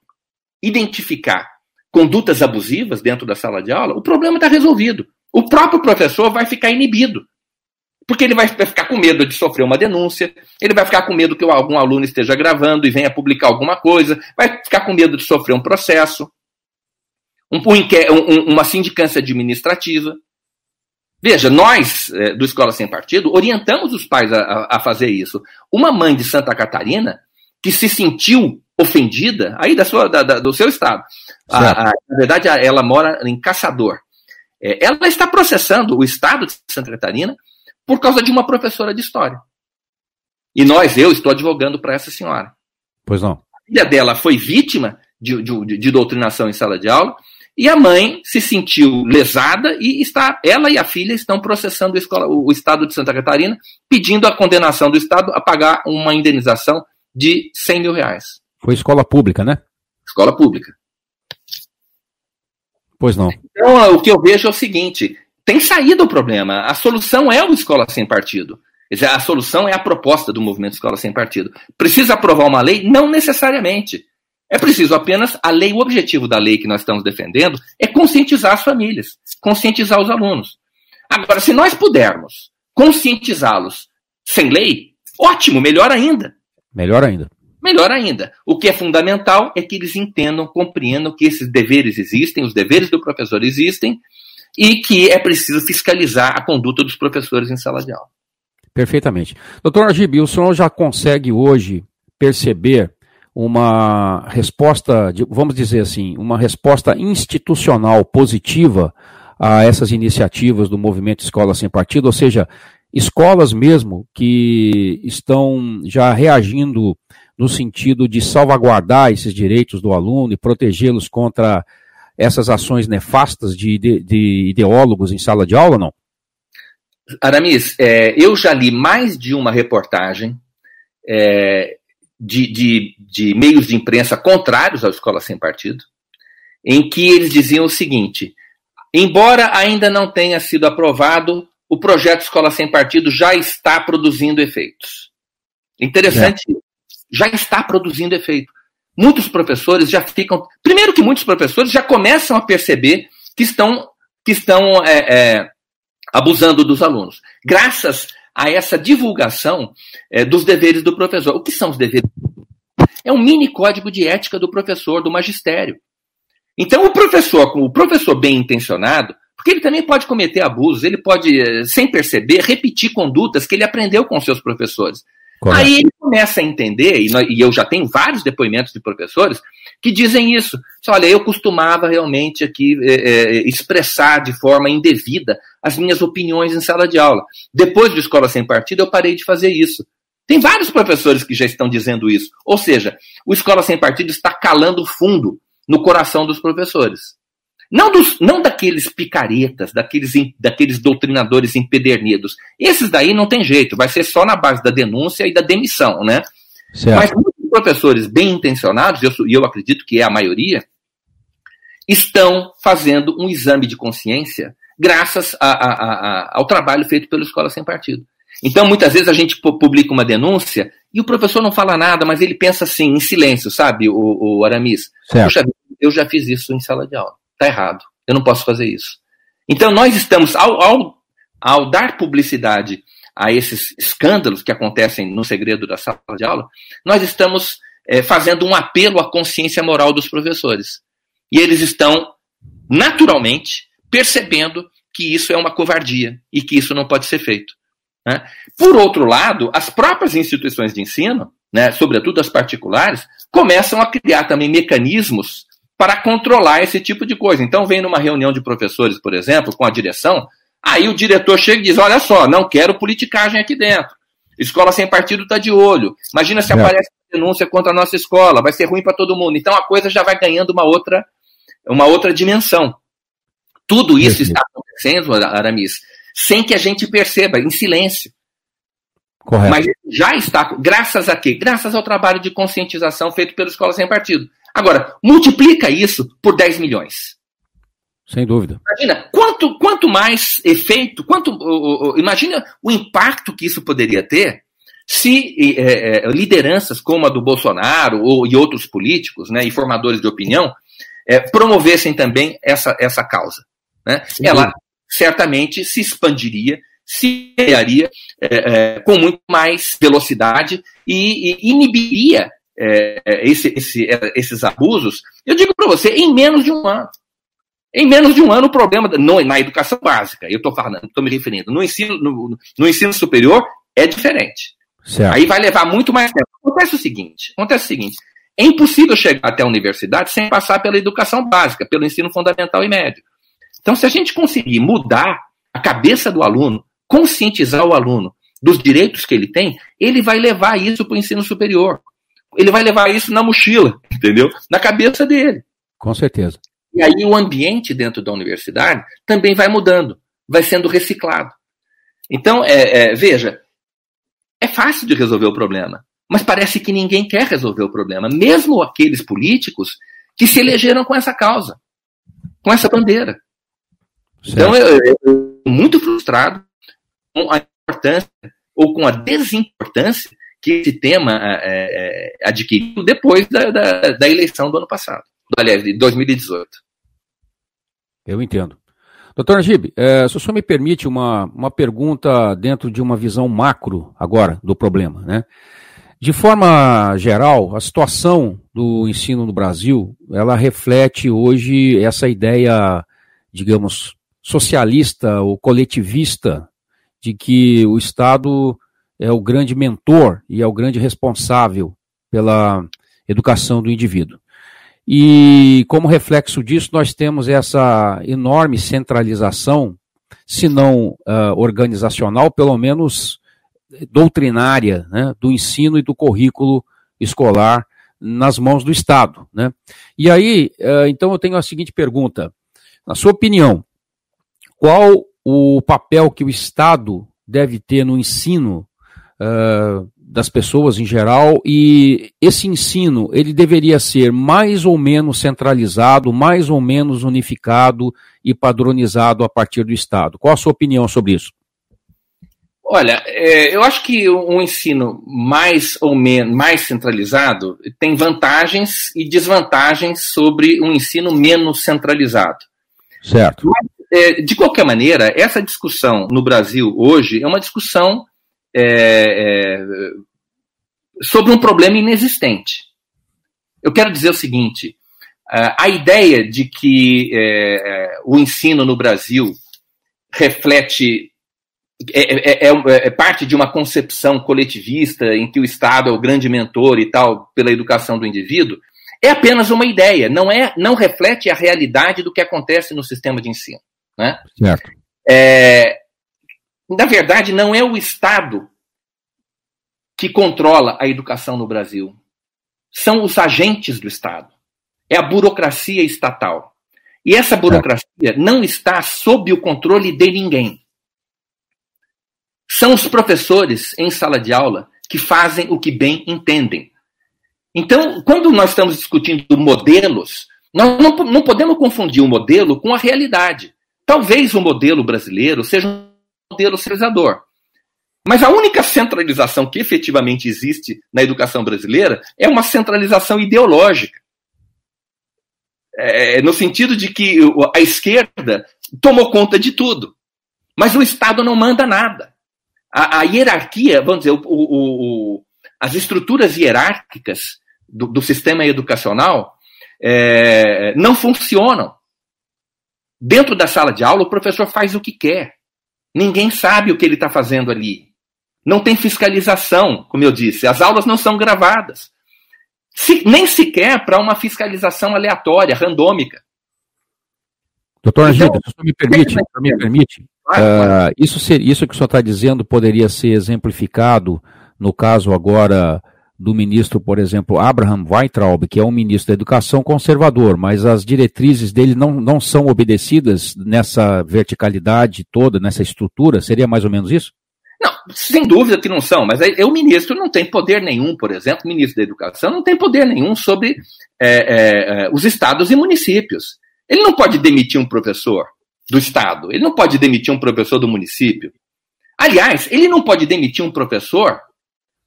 identificar condutas abusivas dentro da sala de aula, o problema está resolvido. O próprio professor vai ficar inibido. Porque ele vai ficar com medo de sofrer uma denúncia, ele vai ficar com medo que algum aluno esteja gravando e venha publicar alguma coisa, vai ficar com medo de sofrer um processo, um, um, uma sindicância administrativa. Veja, nós, é, do Escola Sem Partido, orientamos os pais a, a, fazer isso. Uma mãe de Santa Catarina que se sentiu ofendida, aí da sua, da, da, do seu estado, a, a, na verdade ela mora em Caçador, é, ela está processando o estado de Santa Catarina por causa de uma professora de história. E nós, eu estou advogando para essa senhora. Pois não. A filha dela foi vítima de, de, de doutrinação em sala de aula e a mãe se sentiu lesada e está, ela e a filha estão processando escola, o, Estado de Santa Catarina, pedindo a condenação do Estado a pagar uma indenização de 100 mil reais. Foi escola pública, né? Escola pública. Pois não. Então, o que eu vejo é o seguinte: tem saído o problema. A solução é o Escola Sem Partido. A solução é a proposta do movimento Escola Sem Partido. Precisa aprovar uma lei? Não necessariamente. É preciso apenas a lei, o objetivo da lei que nós estamos defendendo é conscientizar as famílias, conscientizar os alunos. Agora, se nós pudermos conscientizá-los sem lei, ótimo, melhor ainda. Melhor ainda. Melhor ainda. O que é fundamental é que eles entendam, compreendam que esses deveres existem, os deveres do professor existem, e que é preciso fiscalizar a conduta dos professores em sala de aula. Perfeitamente. Doutor Argibi, o senhor já consegue hoje perceber uma resposta, vamos dizer assim, uma resposta institucional positiva a essas iniciativas do movimento Escola Sem Partido, ou seja, escolas mesmo que estão já reagindo no sentido de salvaguardar esses direitos do aluno e protegê-los contra essas ações nefastas de, de, de, ideólogos em sala de aula, não? Aramis, é, eu já li mais de uma reportagem é, de, de, de meios de imprensa contrários à escola sem partido, em que eles diziam o seguinte: embora ainda não tenha sido aprovado, o projeto Escola Sem Partido já está produzindo efeitos. Interessante, é. já está produzindo efeito. Muitos professores já ficam. Primeiro que muitos professores já começam a perceber que estão, que estão é, é, abusando dos alunos. Graças a essa divulgação é, dos deveres do professor. O que são os deveres? É um mini código de ética do professor, do magistério. Então, o professor, o professor bem intencionado, porque ele também pode cometer abusos, ele pode, é, sem perceber, repetir condutas que ele aprendeu com seus professores. Correto. Aí ele começa a entender, e eu já tenho vários depoimentos de professores que dizem isso. Olha, eu costumava realmente aqui é, é, expressar de forma indevida as minhas opiniões em sala de aula. Depois do Escola Sem Partido, eu parei de fazer isso. Tem vários professores que já estão dizendo isso. Ou seja, o Escola Sem Partido está calando fundo no coração dos professores. Não, dos, não daqueles picaretas, daqueles, daqueles doutrinadores empedernidos. Esses daí não tem jeito, vai ser só na base da denúncia e da demissão, né? Certo. Mas muitos professores bem intencionados, e eu, eu acredito que é a maioria, estão fazendo um exame de consciência graças a, a, a, ao trabalho feito pela Escola Sem Partido. Então, muitas vezes a gente publica uma denúncia e o professor não fala nada, mas ele pensa assim, em silêncio, sabe, o, o Aramis? Certo. Puxa, eu já fiz isso em sala de aula está errado. Eu não posso fazer isso. Então nós estamos, ao, ao, ao dar publicidade a esses escândalos que acontecem no segredo da sala de aula, nós estamos é, fazendo um apelo à consciência moral dos professores. E eles estão, naturalmente, percebendo que isso é uma covardia e que isso não pode ser feito. Né? Por outro lado, as próprias instituições de ensino, né, sobretudo as particulares, começam a criar também mecanismos para controlar esse tipo de coisa. Então, vem numa reunião de professores, por exemplo, com a direção, aí o diretor chega e diz: Olha só, não quero politicagem aqui dentro. Escola sem partido está de olho. Imagina se é. aparece denúncia contra a nossa escola, vai ser ruim para todo mundo. Então a coisa já vai ganhando uma outra, uma outra dimensão. Tudo isso está acontecendo, Aramis, sem que a gente perceba, em silêncio. Correto. Mas já está, graças a quê? Graças ao trabalho de conscientização feito pela Escola Sem Partido. Agora, multiplica isso por 10 milhões. Sem dúvida. Imagina, quanto, quanto mais efeito, quanto, uh, uh, imagina o impacto que isso poderia ter se é, é, lideranças como a do Bolsonaro ou, e outros políticos né, e formadores de opinião é, promovessem também essa, essa causa. Né? Ela certamente se expandiria, se criaria com muito mais velocidade e, e inibiria é, é, esse, esse, é, esses abusos, eu digo para você, em menos de um ano. Em menos de um ano, o problema no, na educação básica, eu estou falando, estou me referindo, no ensino, no, no, ensino superior é diferente. Certo. Aí vai levar muito mais tempo. Acontece o seguinte: acontece o seguinte. É impossível chegar até a universidade sem passar pela educação básica, pelo ensino fundamental e médio. Então, se a gente conseguir mudar a cabeça do aluno, conscientizar o aluno dos direitos que ele tem, ele vai levar isso para o ensino superior. Ele vai levar isso na mochila, entendeu? Na cabeça dele. Com certeza. E aí o ambiente dentro da universidade também vai mudando, vai sendo reciclado. Então, é, é, veja, é fácil de resolver o problema, mas parece que ninguém quer resolver o problema, mesmo aqueles políticos que se elegeram com essa causa, com essa bandeira. Certo. Então, eu, eu, muito frustrado com a importância ou com a desimportância que esse tema é, é, adquiriu depois da, da, da, eleição do ano passado, aliás, de 2018. Eu entendo. Doutor Najib, é, se o senhor me permite uma, uma pergunta dentro de uma visão macro agora do problema, né? De forma geral, a situação do ensino no Brasil, ela reflete hoje essa ideia, digamos, socialista ou coletivista de que o Estado é o grande mentor e é o grande responsável pela educação do indivíduo. E como reflexo disso, nós temos essa enorme centralização, se não uh, organizacional, pelo menos doutrinária, né, do ensino e do currículo escolar nas mãos do Estado. Né? E aí, uh, então eu tenho a seguinte pergunta: na sua opinião, qual o papel que o Estado deve ter no ensino uh, das pessoas em geral e esse ensino ele deveria ser mais ou menos centralizado, mais ou menos unificado e padronizado a partir do Estado. Qual a sua opinião sobre isso? Olha, é, eu acho que um ensino mais ou menos mais centralizado tem vantagens e desvantagens sobre um ensino menos centralizado. Certo. Mas, é, de qualquer maneira, essa discussão no Brasil hoje é uma discussão é, é, sobre um problema inexistente. Eu quero dizer o seguinte: a ideia de que é, é, o ensino no Brasil reflete é, é, é, parte de uma concepção coletivista em que o Estado é o grande mentor e tal pela educação do indivíduo é apenas uma ideia, não é, não reflete a realidade do que acontece no sistema de ensino, né? Certo. É, na verdade, não é o Estado que controla a educação no Brasil. São os agentes do Estado. É a burocracia estatal. E essa burocracia não está sob o controle de ninguém. São os professores em sala de aula que fazem o que bem entendem. Então, quando nós estamos discutindo modelos, nós não, não podemos confundir o modelo com a realidade. Talvez o modelo brasileiro seja modelo centralizador. Mas a única centralização que efetivamente existe na educação brasileira é uma centralização ideológica. É, no sentido de que a esquerda tomou conta de tudo. Mas o Estado não manda nada. A, a hierarquia, vamos dizer, o, o, o, as estruturas hierárquicas do, do sistema educacional é, não funcionam. Dentro da sala de aula, o professor faz o que quer. Ninguém sabe o que ele está fazendo ali. Não tem fiscalização, como eu disse. As aulas não são gravadas. Se, nem sequer para uma fiscalização aleatória, randômica. Doutor Angida, então, se me permite, me permite uh, isso, ser, isso que o senhor está dizendo poderia ser exemplificado no caso agora do ministro, por exemplo, Abraham Weintraub, que é um ministro da educação conservador, mas as diretrizes dele não, não são obedecidas nessa verticalidade toda, nessa estrutura? Seria mais ou menos isso? Não, sem dúvida que não são, mas aí, o ministro não tem poder nenhum, por exemplo, o ministro da Educação não tem poder nenhum sobre é, é, é, os estados e municípios. Ele não pode demitir um professor do estado, ele não pode demitir um professor do município. Aliás, ele não pode demitir um professor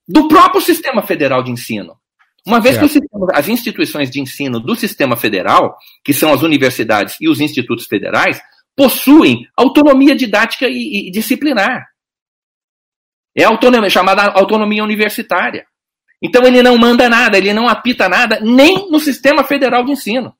do próprio sistema federal de ensino. Uma vez certo. que sistema, as instituições de ensino do sistema federal, que são as universidades e os institutos federais, possuem autonomia didática e, e disciplinar. É autonomia, chamada autonomia universitária. Então ele não manda nada, ele não apita nada, nem no sistema federal de ensino.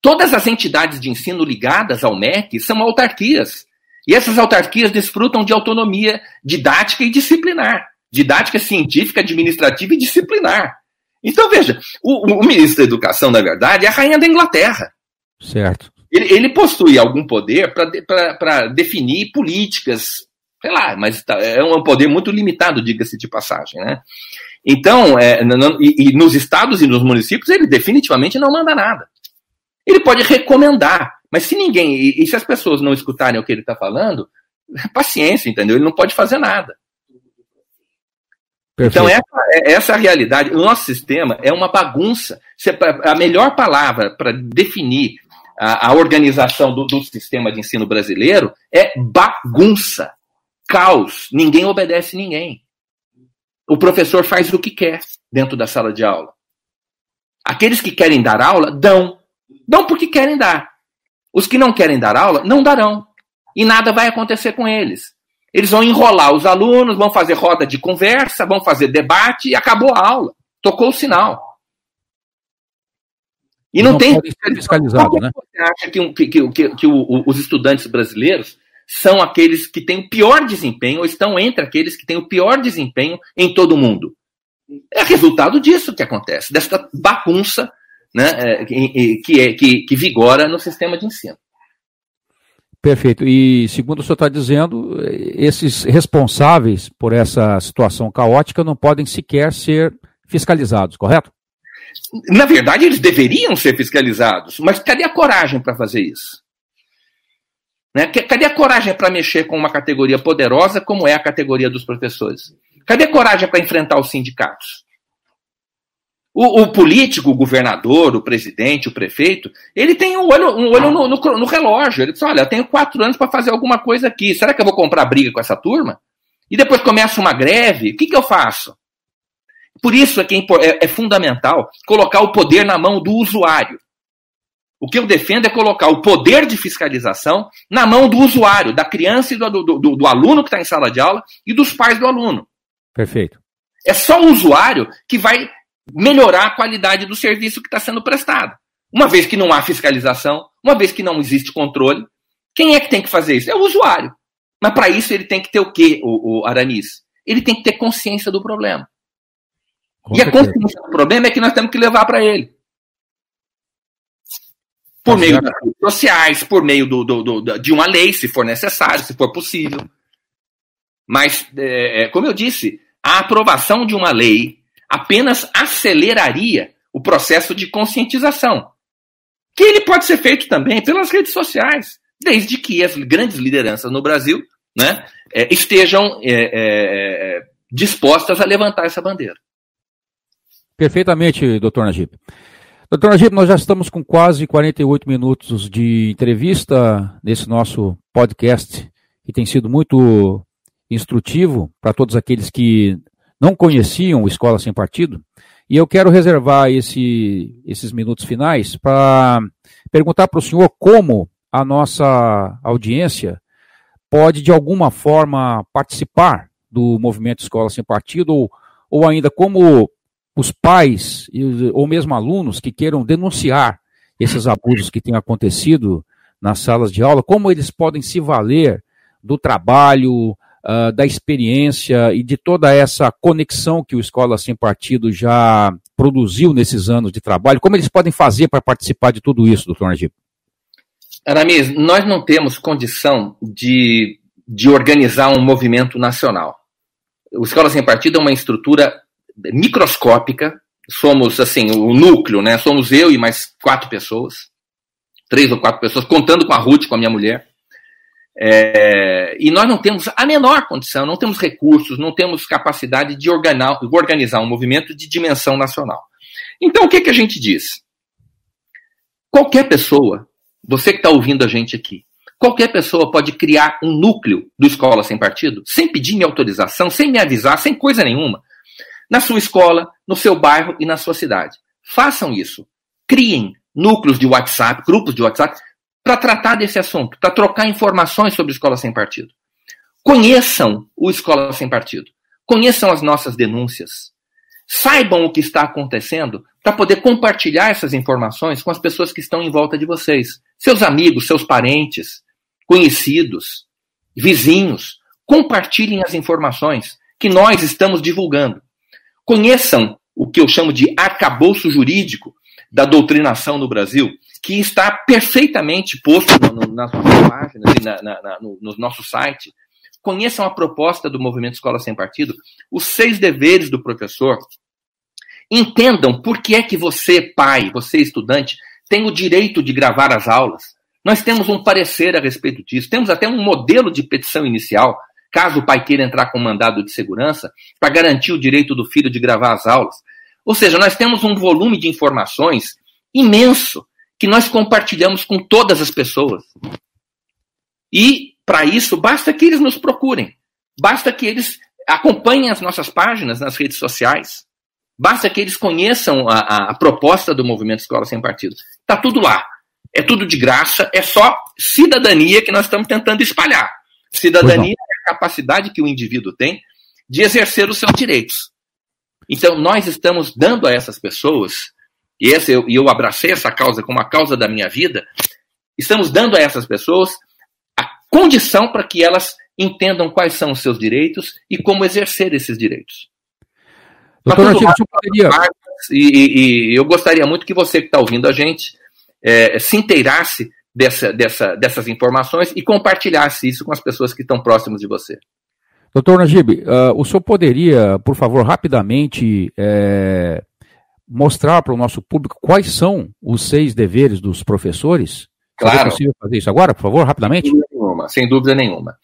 Todas as entidades de ensino ligadas ao MEC são autarquias. E essas autarquias desfrutam de autonomia didática e disciplinar. Didática científica, administrativa e disciplinar. Então, veja, o, o ministro da Educação, na verdade, é a rainha da Inglaterra. Certo. Ele, ele possui algum poder para definir políticas, sei lá, mas tá, é um poder muito limitado, diga-se de passagem, né? Então, é, não, e, e nos estados e nos municípios, ele definitivamente não manda nada. Ele pode recomendar, mas se ninguém, e, e se as pessoas não escutarem o que ele está falando, paciência, entendeu? Ele não pode fazer nada. Perfeito. Então, essa, é, essa a realidade. O nosso sistema é uma bagunça. A melhor palavra para definir a, a organização do, do, sistema de ensino brasileiro é bagunça, caos. Ninguém obedece ninguém. O professor faz o que quer dentro da sala de aula. Aqueles que querem dar aula, dão. Dão porque querem dar. Os que não querem dar aula, não darão. E nada vai acontecer com eles. Eles vão enrolar os alunos, vão fazer roda de conversa, vão fazer debate e acabou a aula. Tocou o sinal. E não, não tem. fiscalizado, né? Você acha que, que, que, que o, os estudantes brasileiros são aqueles que têm o pior desempenho, ou estão entre aqueles que têm o pior desempenho em todo o mundo? É resultado disso que acontece, dessa bagunça né, é, que, é, que, que vigora no sistema de ensino. Perfeito. E segundo o senhor está dizendo, esses responsáveis por essa situação caótica não podem sequer ser fiscalizados, correto? Na verdade, eles deveriam ser fiscalizados, mas cadê a coragem para fazer isso? Né? Cadê a coragem para mexer com uma categoria poderosa como é a categoria dos professores? Cadê a coragem para enfrentar os sindicatos? O, o, político, o governador, o presidente, o prefeito, ele tem um olho, um olho no, no, no relógio. Ele diz: Olha, eu tenho quatro anos para fazer alguma coisa aqui. Será que eu vou comprar briga com essa turma? E depois começa uma greve. O que, que eu faço? Por isso é que é, é, é fundamental colocar o poder na mão do usuário. O que eu defendo é colocar o poder de fiscalização na mão do usuário, da criança e do, do, do, do aluno que está em sala de aula e dos pais do aluno. Perfeito. É só o usuário que vai melhorar a qualidade do serviço que está sendo prestado. Uma vez que não há fiscalização, uma vez que não existe controle, quem é que tem que fazer isso? É o usuário. Mas para isso ele tem que ter o quê, o, o Aramis? Ele tem que ter consciência do problema. Com e certeza. a consciência do problema é que nós temos que levar para ele. Por tá meio das redes sociais, por meio do, do, do, de uma lei, se for necessário, se for possível. Mas, é, é como eu disse, a aprovação de uma lei apenas aceleraria o processo de conscientização. Que ele pode ser feito também pelas redes sociais, desde que as grandes lideranças no Brasil né, é, estejam é, é, é dispostas a levantar essa bandeira. Perfeitamente, doutor Najib. Doutor Najib, nós já estamos com quase 48 minutos de entrevista nesse nosso podcast, que tem sido muito instrutivo para todos aqueles que não conheciam o Escola Sem Partido. E eu quero reservar esse, esses minutos finais para perguntar para o senhor como a nossa audiência pode, de alguma forma, participar do movimento Escola Sem Partido, ou, ou ainda como os pais ou mesmo alunos que queiram denunciar esses abusos que têm acontecido nas salas de aula, como eles podem se valer do trabalho, uh, da experiência e de toda essa conexão que o Escola Sem Partido já produziu nesses anos de trabalho, como eles podem fazer para participar de tudo isso, doutor Najib? Aramis, nós não temos condição de, de organizar um movimento nacional. O Escola Sem Partido é uma estrutura microscópica, somos assim, o núcleo, né? Somos eu e mais quatro pessoas, três ou quatro pessoas, contando com a Ruth, com a minha mulher. É, e nós não temos a menor condição, não temos recursos, não temos capacidade de organizar, organizar um movimento de dimensão nacional. Então, o que, que a gente diz? Qualquer pessoa, você que está ouvindo a gente aqui, qualquer pessoa pode criar um núcleo do Escola Sem Partido, sem pedir minha autorização, sem me avisar, sem coisa nenhuma na sua escola, no seu bairro e na sua cidade. Façam isso. Criem núcleos de WhatsApp, grupos de WhatsApp, para tratar desse assunto, para trocar informações sobre Escola Sem Partido. Conheçam o Escola Sem Partido. Conheçam as nossas denúncias. Saibam o que está acontecendo para poder compartilhar essas informações com as pessoas que estão em volta de vocês. Seus amigos, seus parentes, conhecidos, vizinhos. Compartilhem as informações que nós estamos divulgando. Conheçam o que eu chamo de arcabouço jurídico da doutrinação no Brasil, que está perfeitamente posto no, nas nossas páginas e na, na, no, no nosso site. Conheçam a proposta do Movimento Escola Sem Partido, os seis deveres do professor. Entendam por que é que você, pai, você, estudante, tem o direito de gravar as aulas. Nós temos um parecer a respeito disso. Temos até um modelo de petição inicial, caso o pai queira entrar com mandado de segurança, para garantir o direito do filho de gravar as aulas. Ou seja, nós temos um volume de informações imenso que nós compartilhamos com todas as pessoas. E, para isso, basta que eles nos procurem. Basta que eles acompanhem as nossas páginas nas redes sociais. Basta que eles conheçam a, a, a proposta do Movimento Escola Sem Partido. Está tudo lá. É tudo de graça, é só cidadania que nós estamos tentando espalhar. Cidadania é a capacidade que o indivíduo tem de exercer os seus direitos. Então, nós estamos dando a essas pessoas, e essa, eu, eu abracei essa causa como a causa da minha vida, estamos dando a essas pessoas a condição para que elas entendam quais são os seus direitos e como exercer esses direitos. Doutor Antigo, poderia... E, e, e, eu gostaria muito que você que está ouvindo a gente é, se inteirasse dessa, dessa, dessas informações e compartilhasse isso com as pessoas que estão próximas de você. Doutor Najib, uh, o senhor poderia, por favor, rapidamente é, mostrar para o nosso público quais são os seis deveres dos professores? Claro. É possível fazer isso agora, por favor, rapidamente? Sem dúvida nenhuma. Sem dúvida nenhuma.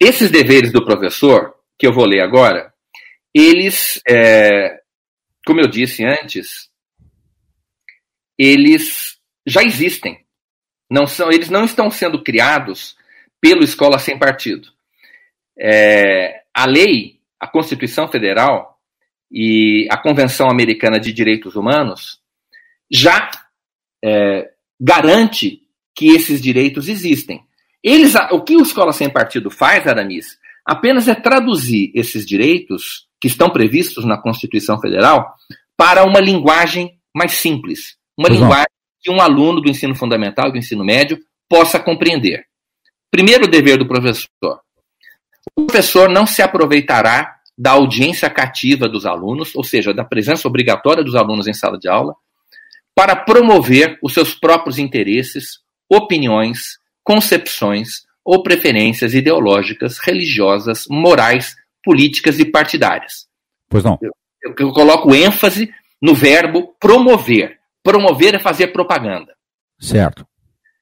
Esses deveres do professor, que eu vou ler agora, eles, é, como eu disse antes, eles já existem. Não são, eles não estão sendo criados pelo Escola Sem Partido. É, a lei, a Constituição Federal e a Convenção Americana de Direitos Humanos já é, garante que esses direitos existem. Eles, o que o Escola Sem Partido faz, Aramis, apenas é traduzir esses direitos que estão previstos na Constituição Federal para uma linguagem mais simples, uma linguagem que um aluno do ensino fundamental, do ensino médio, possa compreender. Primeiro dever do professor: o professor não se aproveitará da audiência cativa dos alunos, ou seja, da presença obrigatória dos alunos em sala de aula, para promover os seus próprios interesses, opiniões, concepções ou preferências ideológicas, religiosas, morais, políticas e partidárias. Pois não. Eu, eu, coloco ênfase no verbo promover. Promover é fazer propaganda. Certo.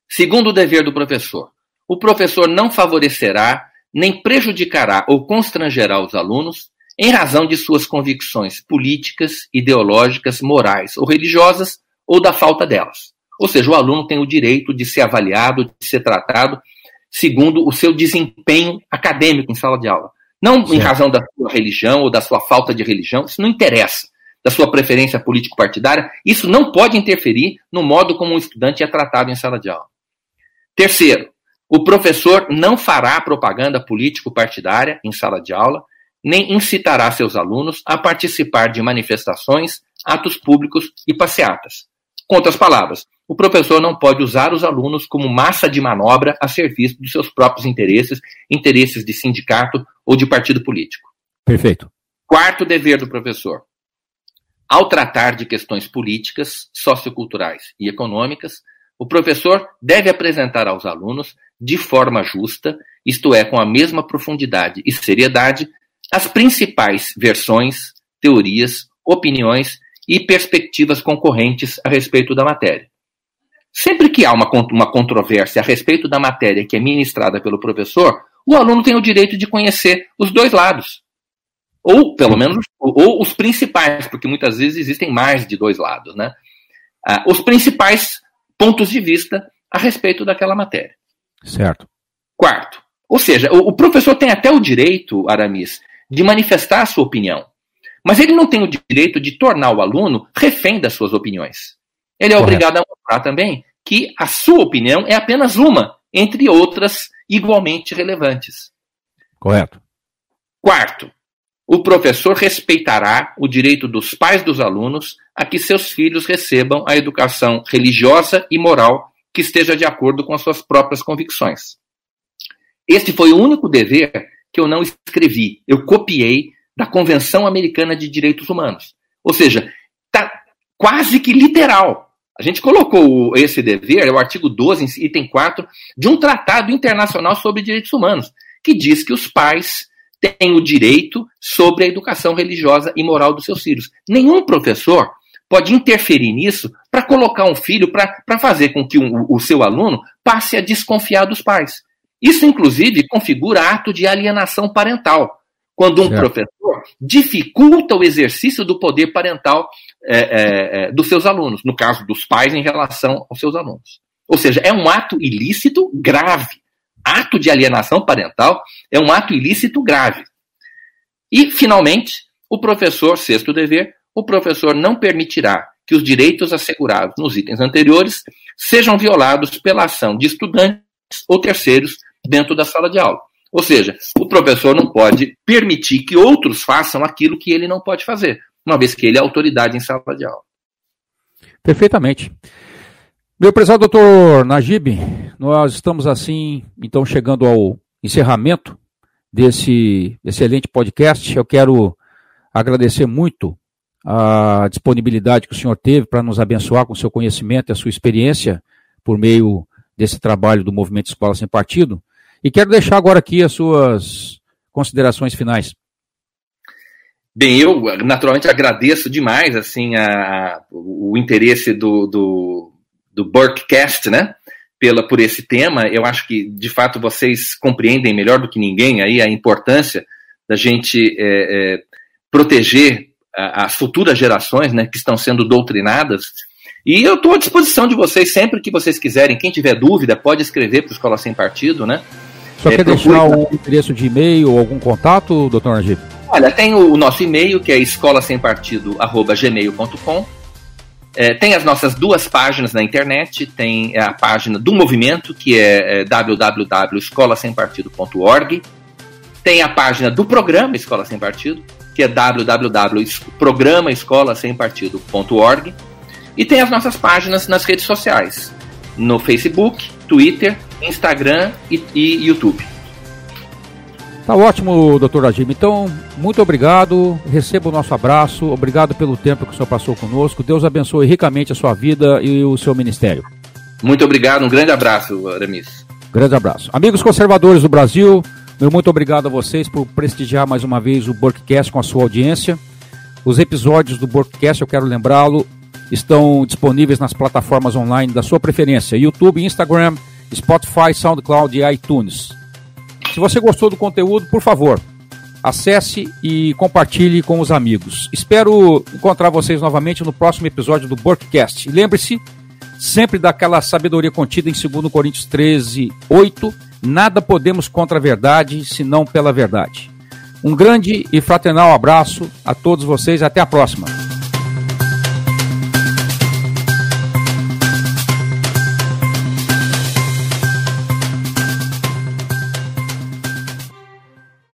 Segundo o dever do professor, o professor não favorecerá nem prejudicará ou constrangerá os alunos em razão de suas convicções políticas, ideológicas, morais ou religiosas ou da falta delas. Ou seja, o aluno tem o direito de ser avaliado, de ser tratado segundo o seu desempenho acadêmico em sala de aula. Não em razão da sua religião ou da sua falta de religião, isso não interessa. Da sua preferência político-partidária, isso não pode interferir no modo como um estudante é tratado em sala de aula. Terceiro, o professor não fará propaganda político-partidária em sala de aula, nem incitará seus alunos a participar de manifestações, atos públicos e passeatas. Com outras palavras, o professor não pode usar os alunos como massa de manobra a serviço dos seus próprios interesses, interesses de sindicato ou de partido político. Perfeito. Quarto dever do professor: ao tratar de questões políticas, socioculturais e econômicas, o professor deve apresentar aos alunos de forma justa, isto é, com a mesma profundidade e seriedade, as principais versões, teorias, opiniões e perspectivas concorrentes a respeito da matéria. Sempre que há uma, uma controvérsia a respeito da matéria que é ministrada pelo professor, o aluno tem o direito de conhecer os dois lados. Ou, pelo menos, ou os principais, porque muitas vezes existem mais de dois lados, né? Ah, os principais pontos de vista a respeito daquela matéria. Certo. Quarto, ou seja, o, o professor tem até o direito, Aramis, de manifestar a sua opinião. Mas ele não tem o direito de tornar o aluno refém das suas opiniões. Ele é Correto. obrigado a mostrar também que a sua opinião é apenas uma, entre outras igualmente relevantes. Correto. Quarto, o professor respeitará o direito dos pais dos alunos a que seus filhos recebam a educação religiosa e moral que esteja de acordo com as suas próprias convicções. Este foi o único dever que eu não escrevi. Eu copiei da Convenção Americana de Direitos Humanos. Ou seja, está quase que literal. A gente colocou esse dever, é o artigo 12, item 4, de um tratado internacional sobre direitos humanos, que diz que os pais têm o direito sobre a educação religiosa e moral dos seus filhos. Nenhum professor pode interferir nisso para colocar um filho para fazer com que um, o seu aluno passe a desconfiar dos pais. Isso, inclusive, configura ato de alienação parental, quando um professor dificulta o exercício do poder parental é, é, é, dos seus alunos, no caso dos pais em relação aos seus alunos. Ou seja, é um ato ilícito grave. Ato de alienação parental é um ato ilícito grave. E, finalmente, o professor, sexto dever, o professor não permitirá que os direitos assegurados nos itens anteriores sejam violados pela ação de estudantes ou terceiros dentro da sala de aula. Ou seja, o professor não pode permitir que outros façam aquilo que ele não pode fazer, uma vez que ele é autoridade em sala de aula. Perfeitamente. Meu prezado doutor Najib, nós estamos assim, então, chegando ao encerramento desse excelente podcast. Eu quero agradecer muito a disponibilidade que o senhor teve para nos abençoar com seu conhecimento e a sua experiência por meio desse trabalho do Movimento Escola Sem Partido. E quero deixar agora aqui as suas considerações finais. Bem, eu naturalmente agradeço demais assim a, o interesse do, do, do Burkecast, né? Pela, por esse tema. Eu acho que, de fato, vocês compreendem melhor do que ninguém aí a importância da gente é, é, proteger as futuras gerações né, que estão sendo doutrinadas e eu estou à disposição de vocês sempre que vocês quiserem. Quem tiver dúvida, pode escrever para o Escola Sem Partido, né? Só é, quer deixar o endereço de e-mail ou algum contato, doutor Najib? Olha, tem o, nosso e-mail, que é escolasempartido.gmail.com. É, tem as nossas duas páginas na internet, tem a página do movimento, que é, é www.escolasempartido.org. Tem a página do programa Escola Sem Partido, que é www.programaescolasempartido.org. E tem as nossas páginas nas redes sociais, no Facebook, Twitter, Instagram e, e YouTube. Tá ótimo, doutor Ajib. Então, muito obrigado. Receba o nosso abraço. Obrigado pelo tempo que o senhor passou conosco. Deus abençoe ricamente a sua vida e o seu ministério. Muito obrigado. Um grande abraço, Aramis. Grande abraço. Amigos conservadores do Brasil, meu muito obrigado a vocês por prestigiar mais uma vez o Burkcast com a sua audiência. Os episódios do Burkcast, eu quero lembrá-lo, estão disponíveis nas plataformas online da sua preferência: YouTube, Instagram, Spotify, SoundCloud e iTunes. Se você gostou do conteúdo, por favor, acesse e compartilhe com os amigos. Espero encontrar vocês novamente no próximo episódio do Borkcast. Lembre-se sempre daquela sabedoria contida em 2 Coríntios 13, 8. Nada podemos contra a verdade, senão pela verdade. Um grande e fraternal abraço a todos vocês. Até a próxima.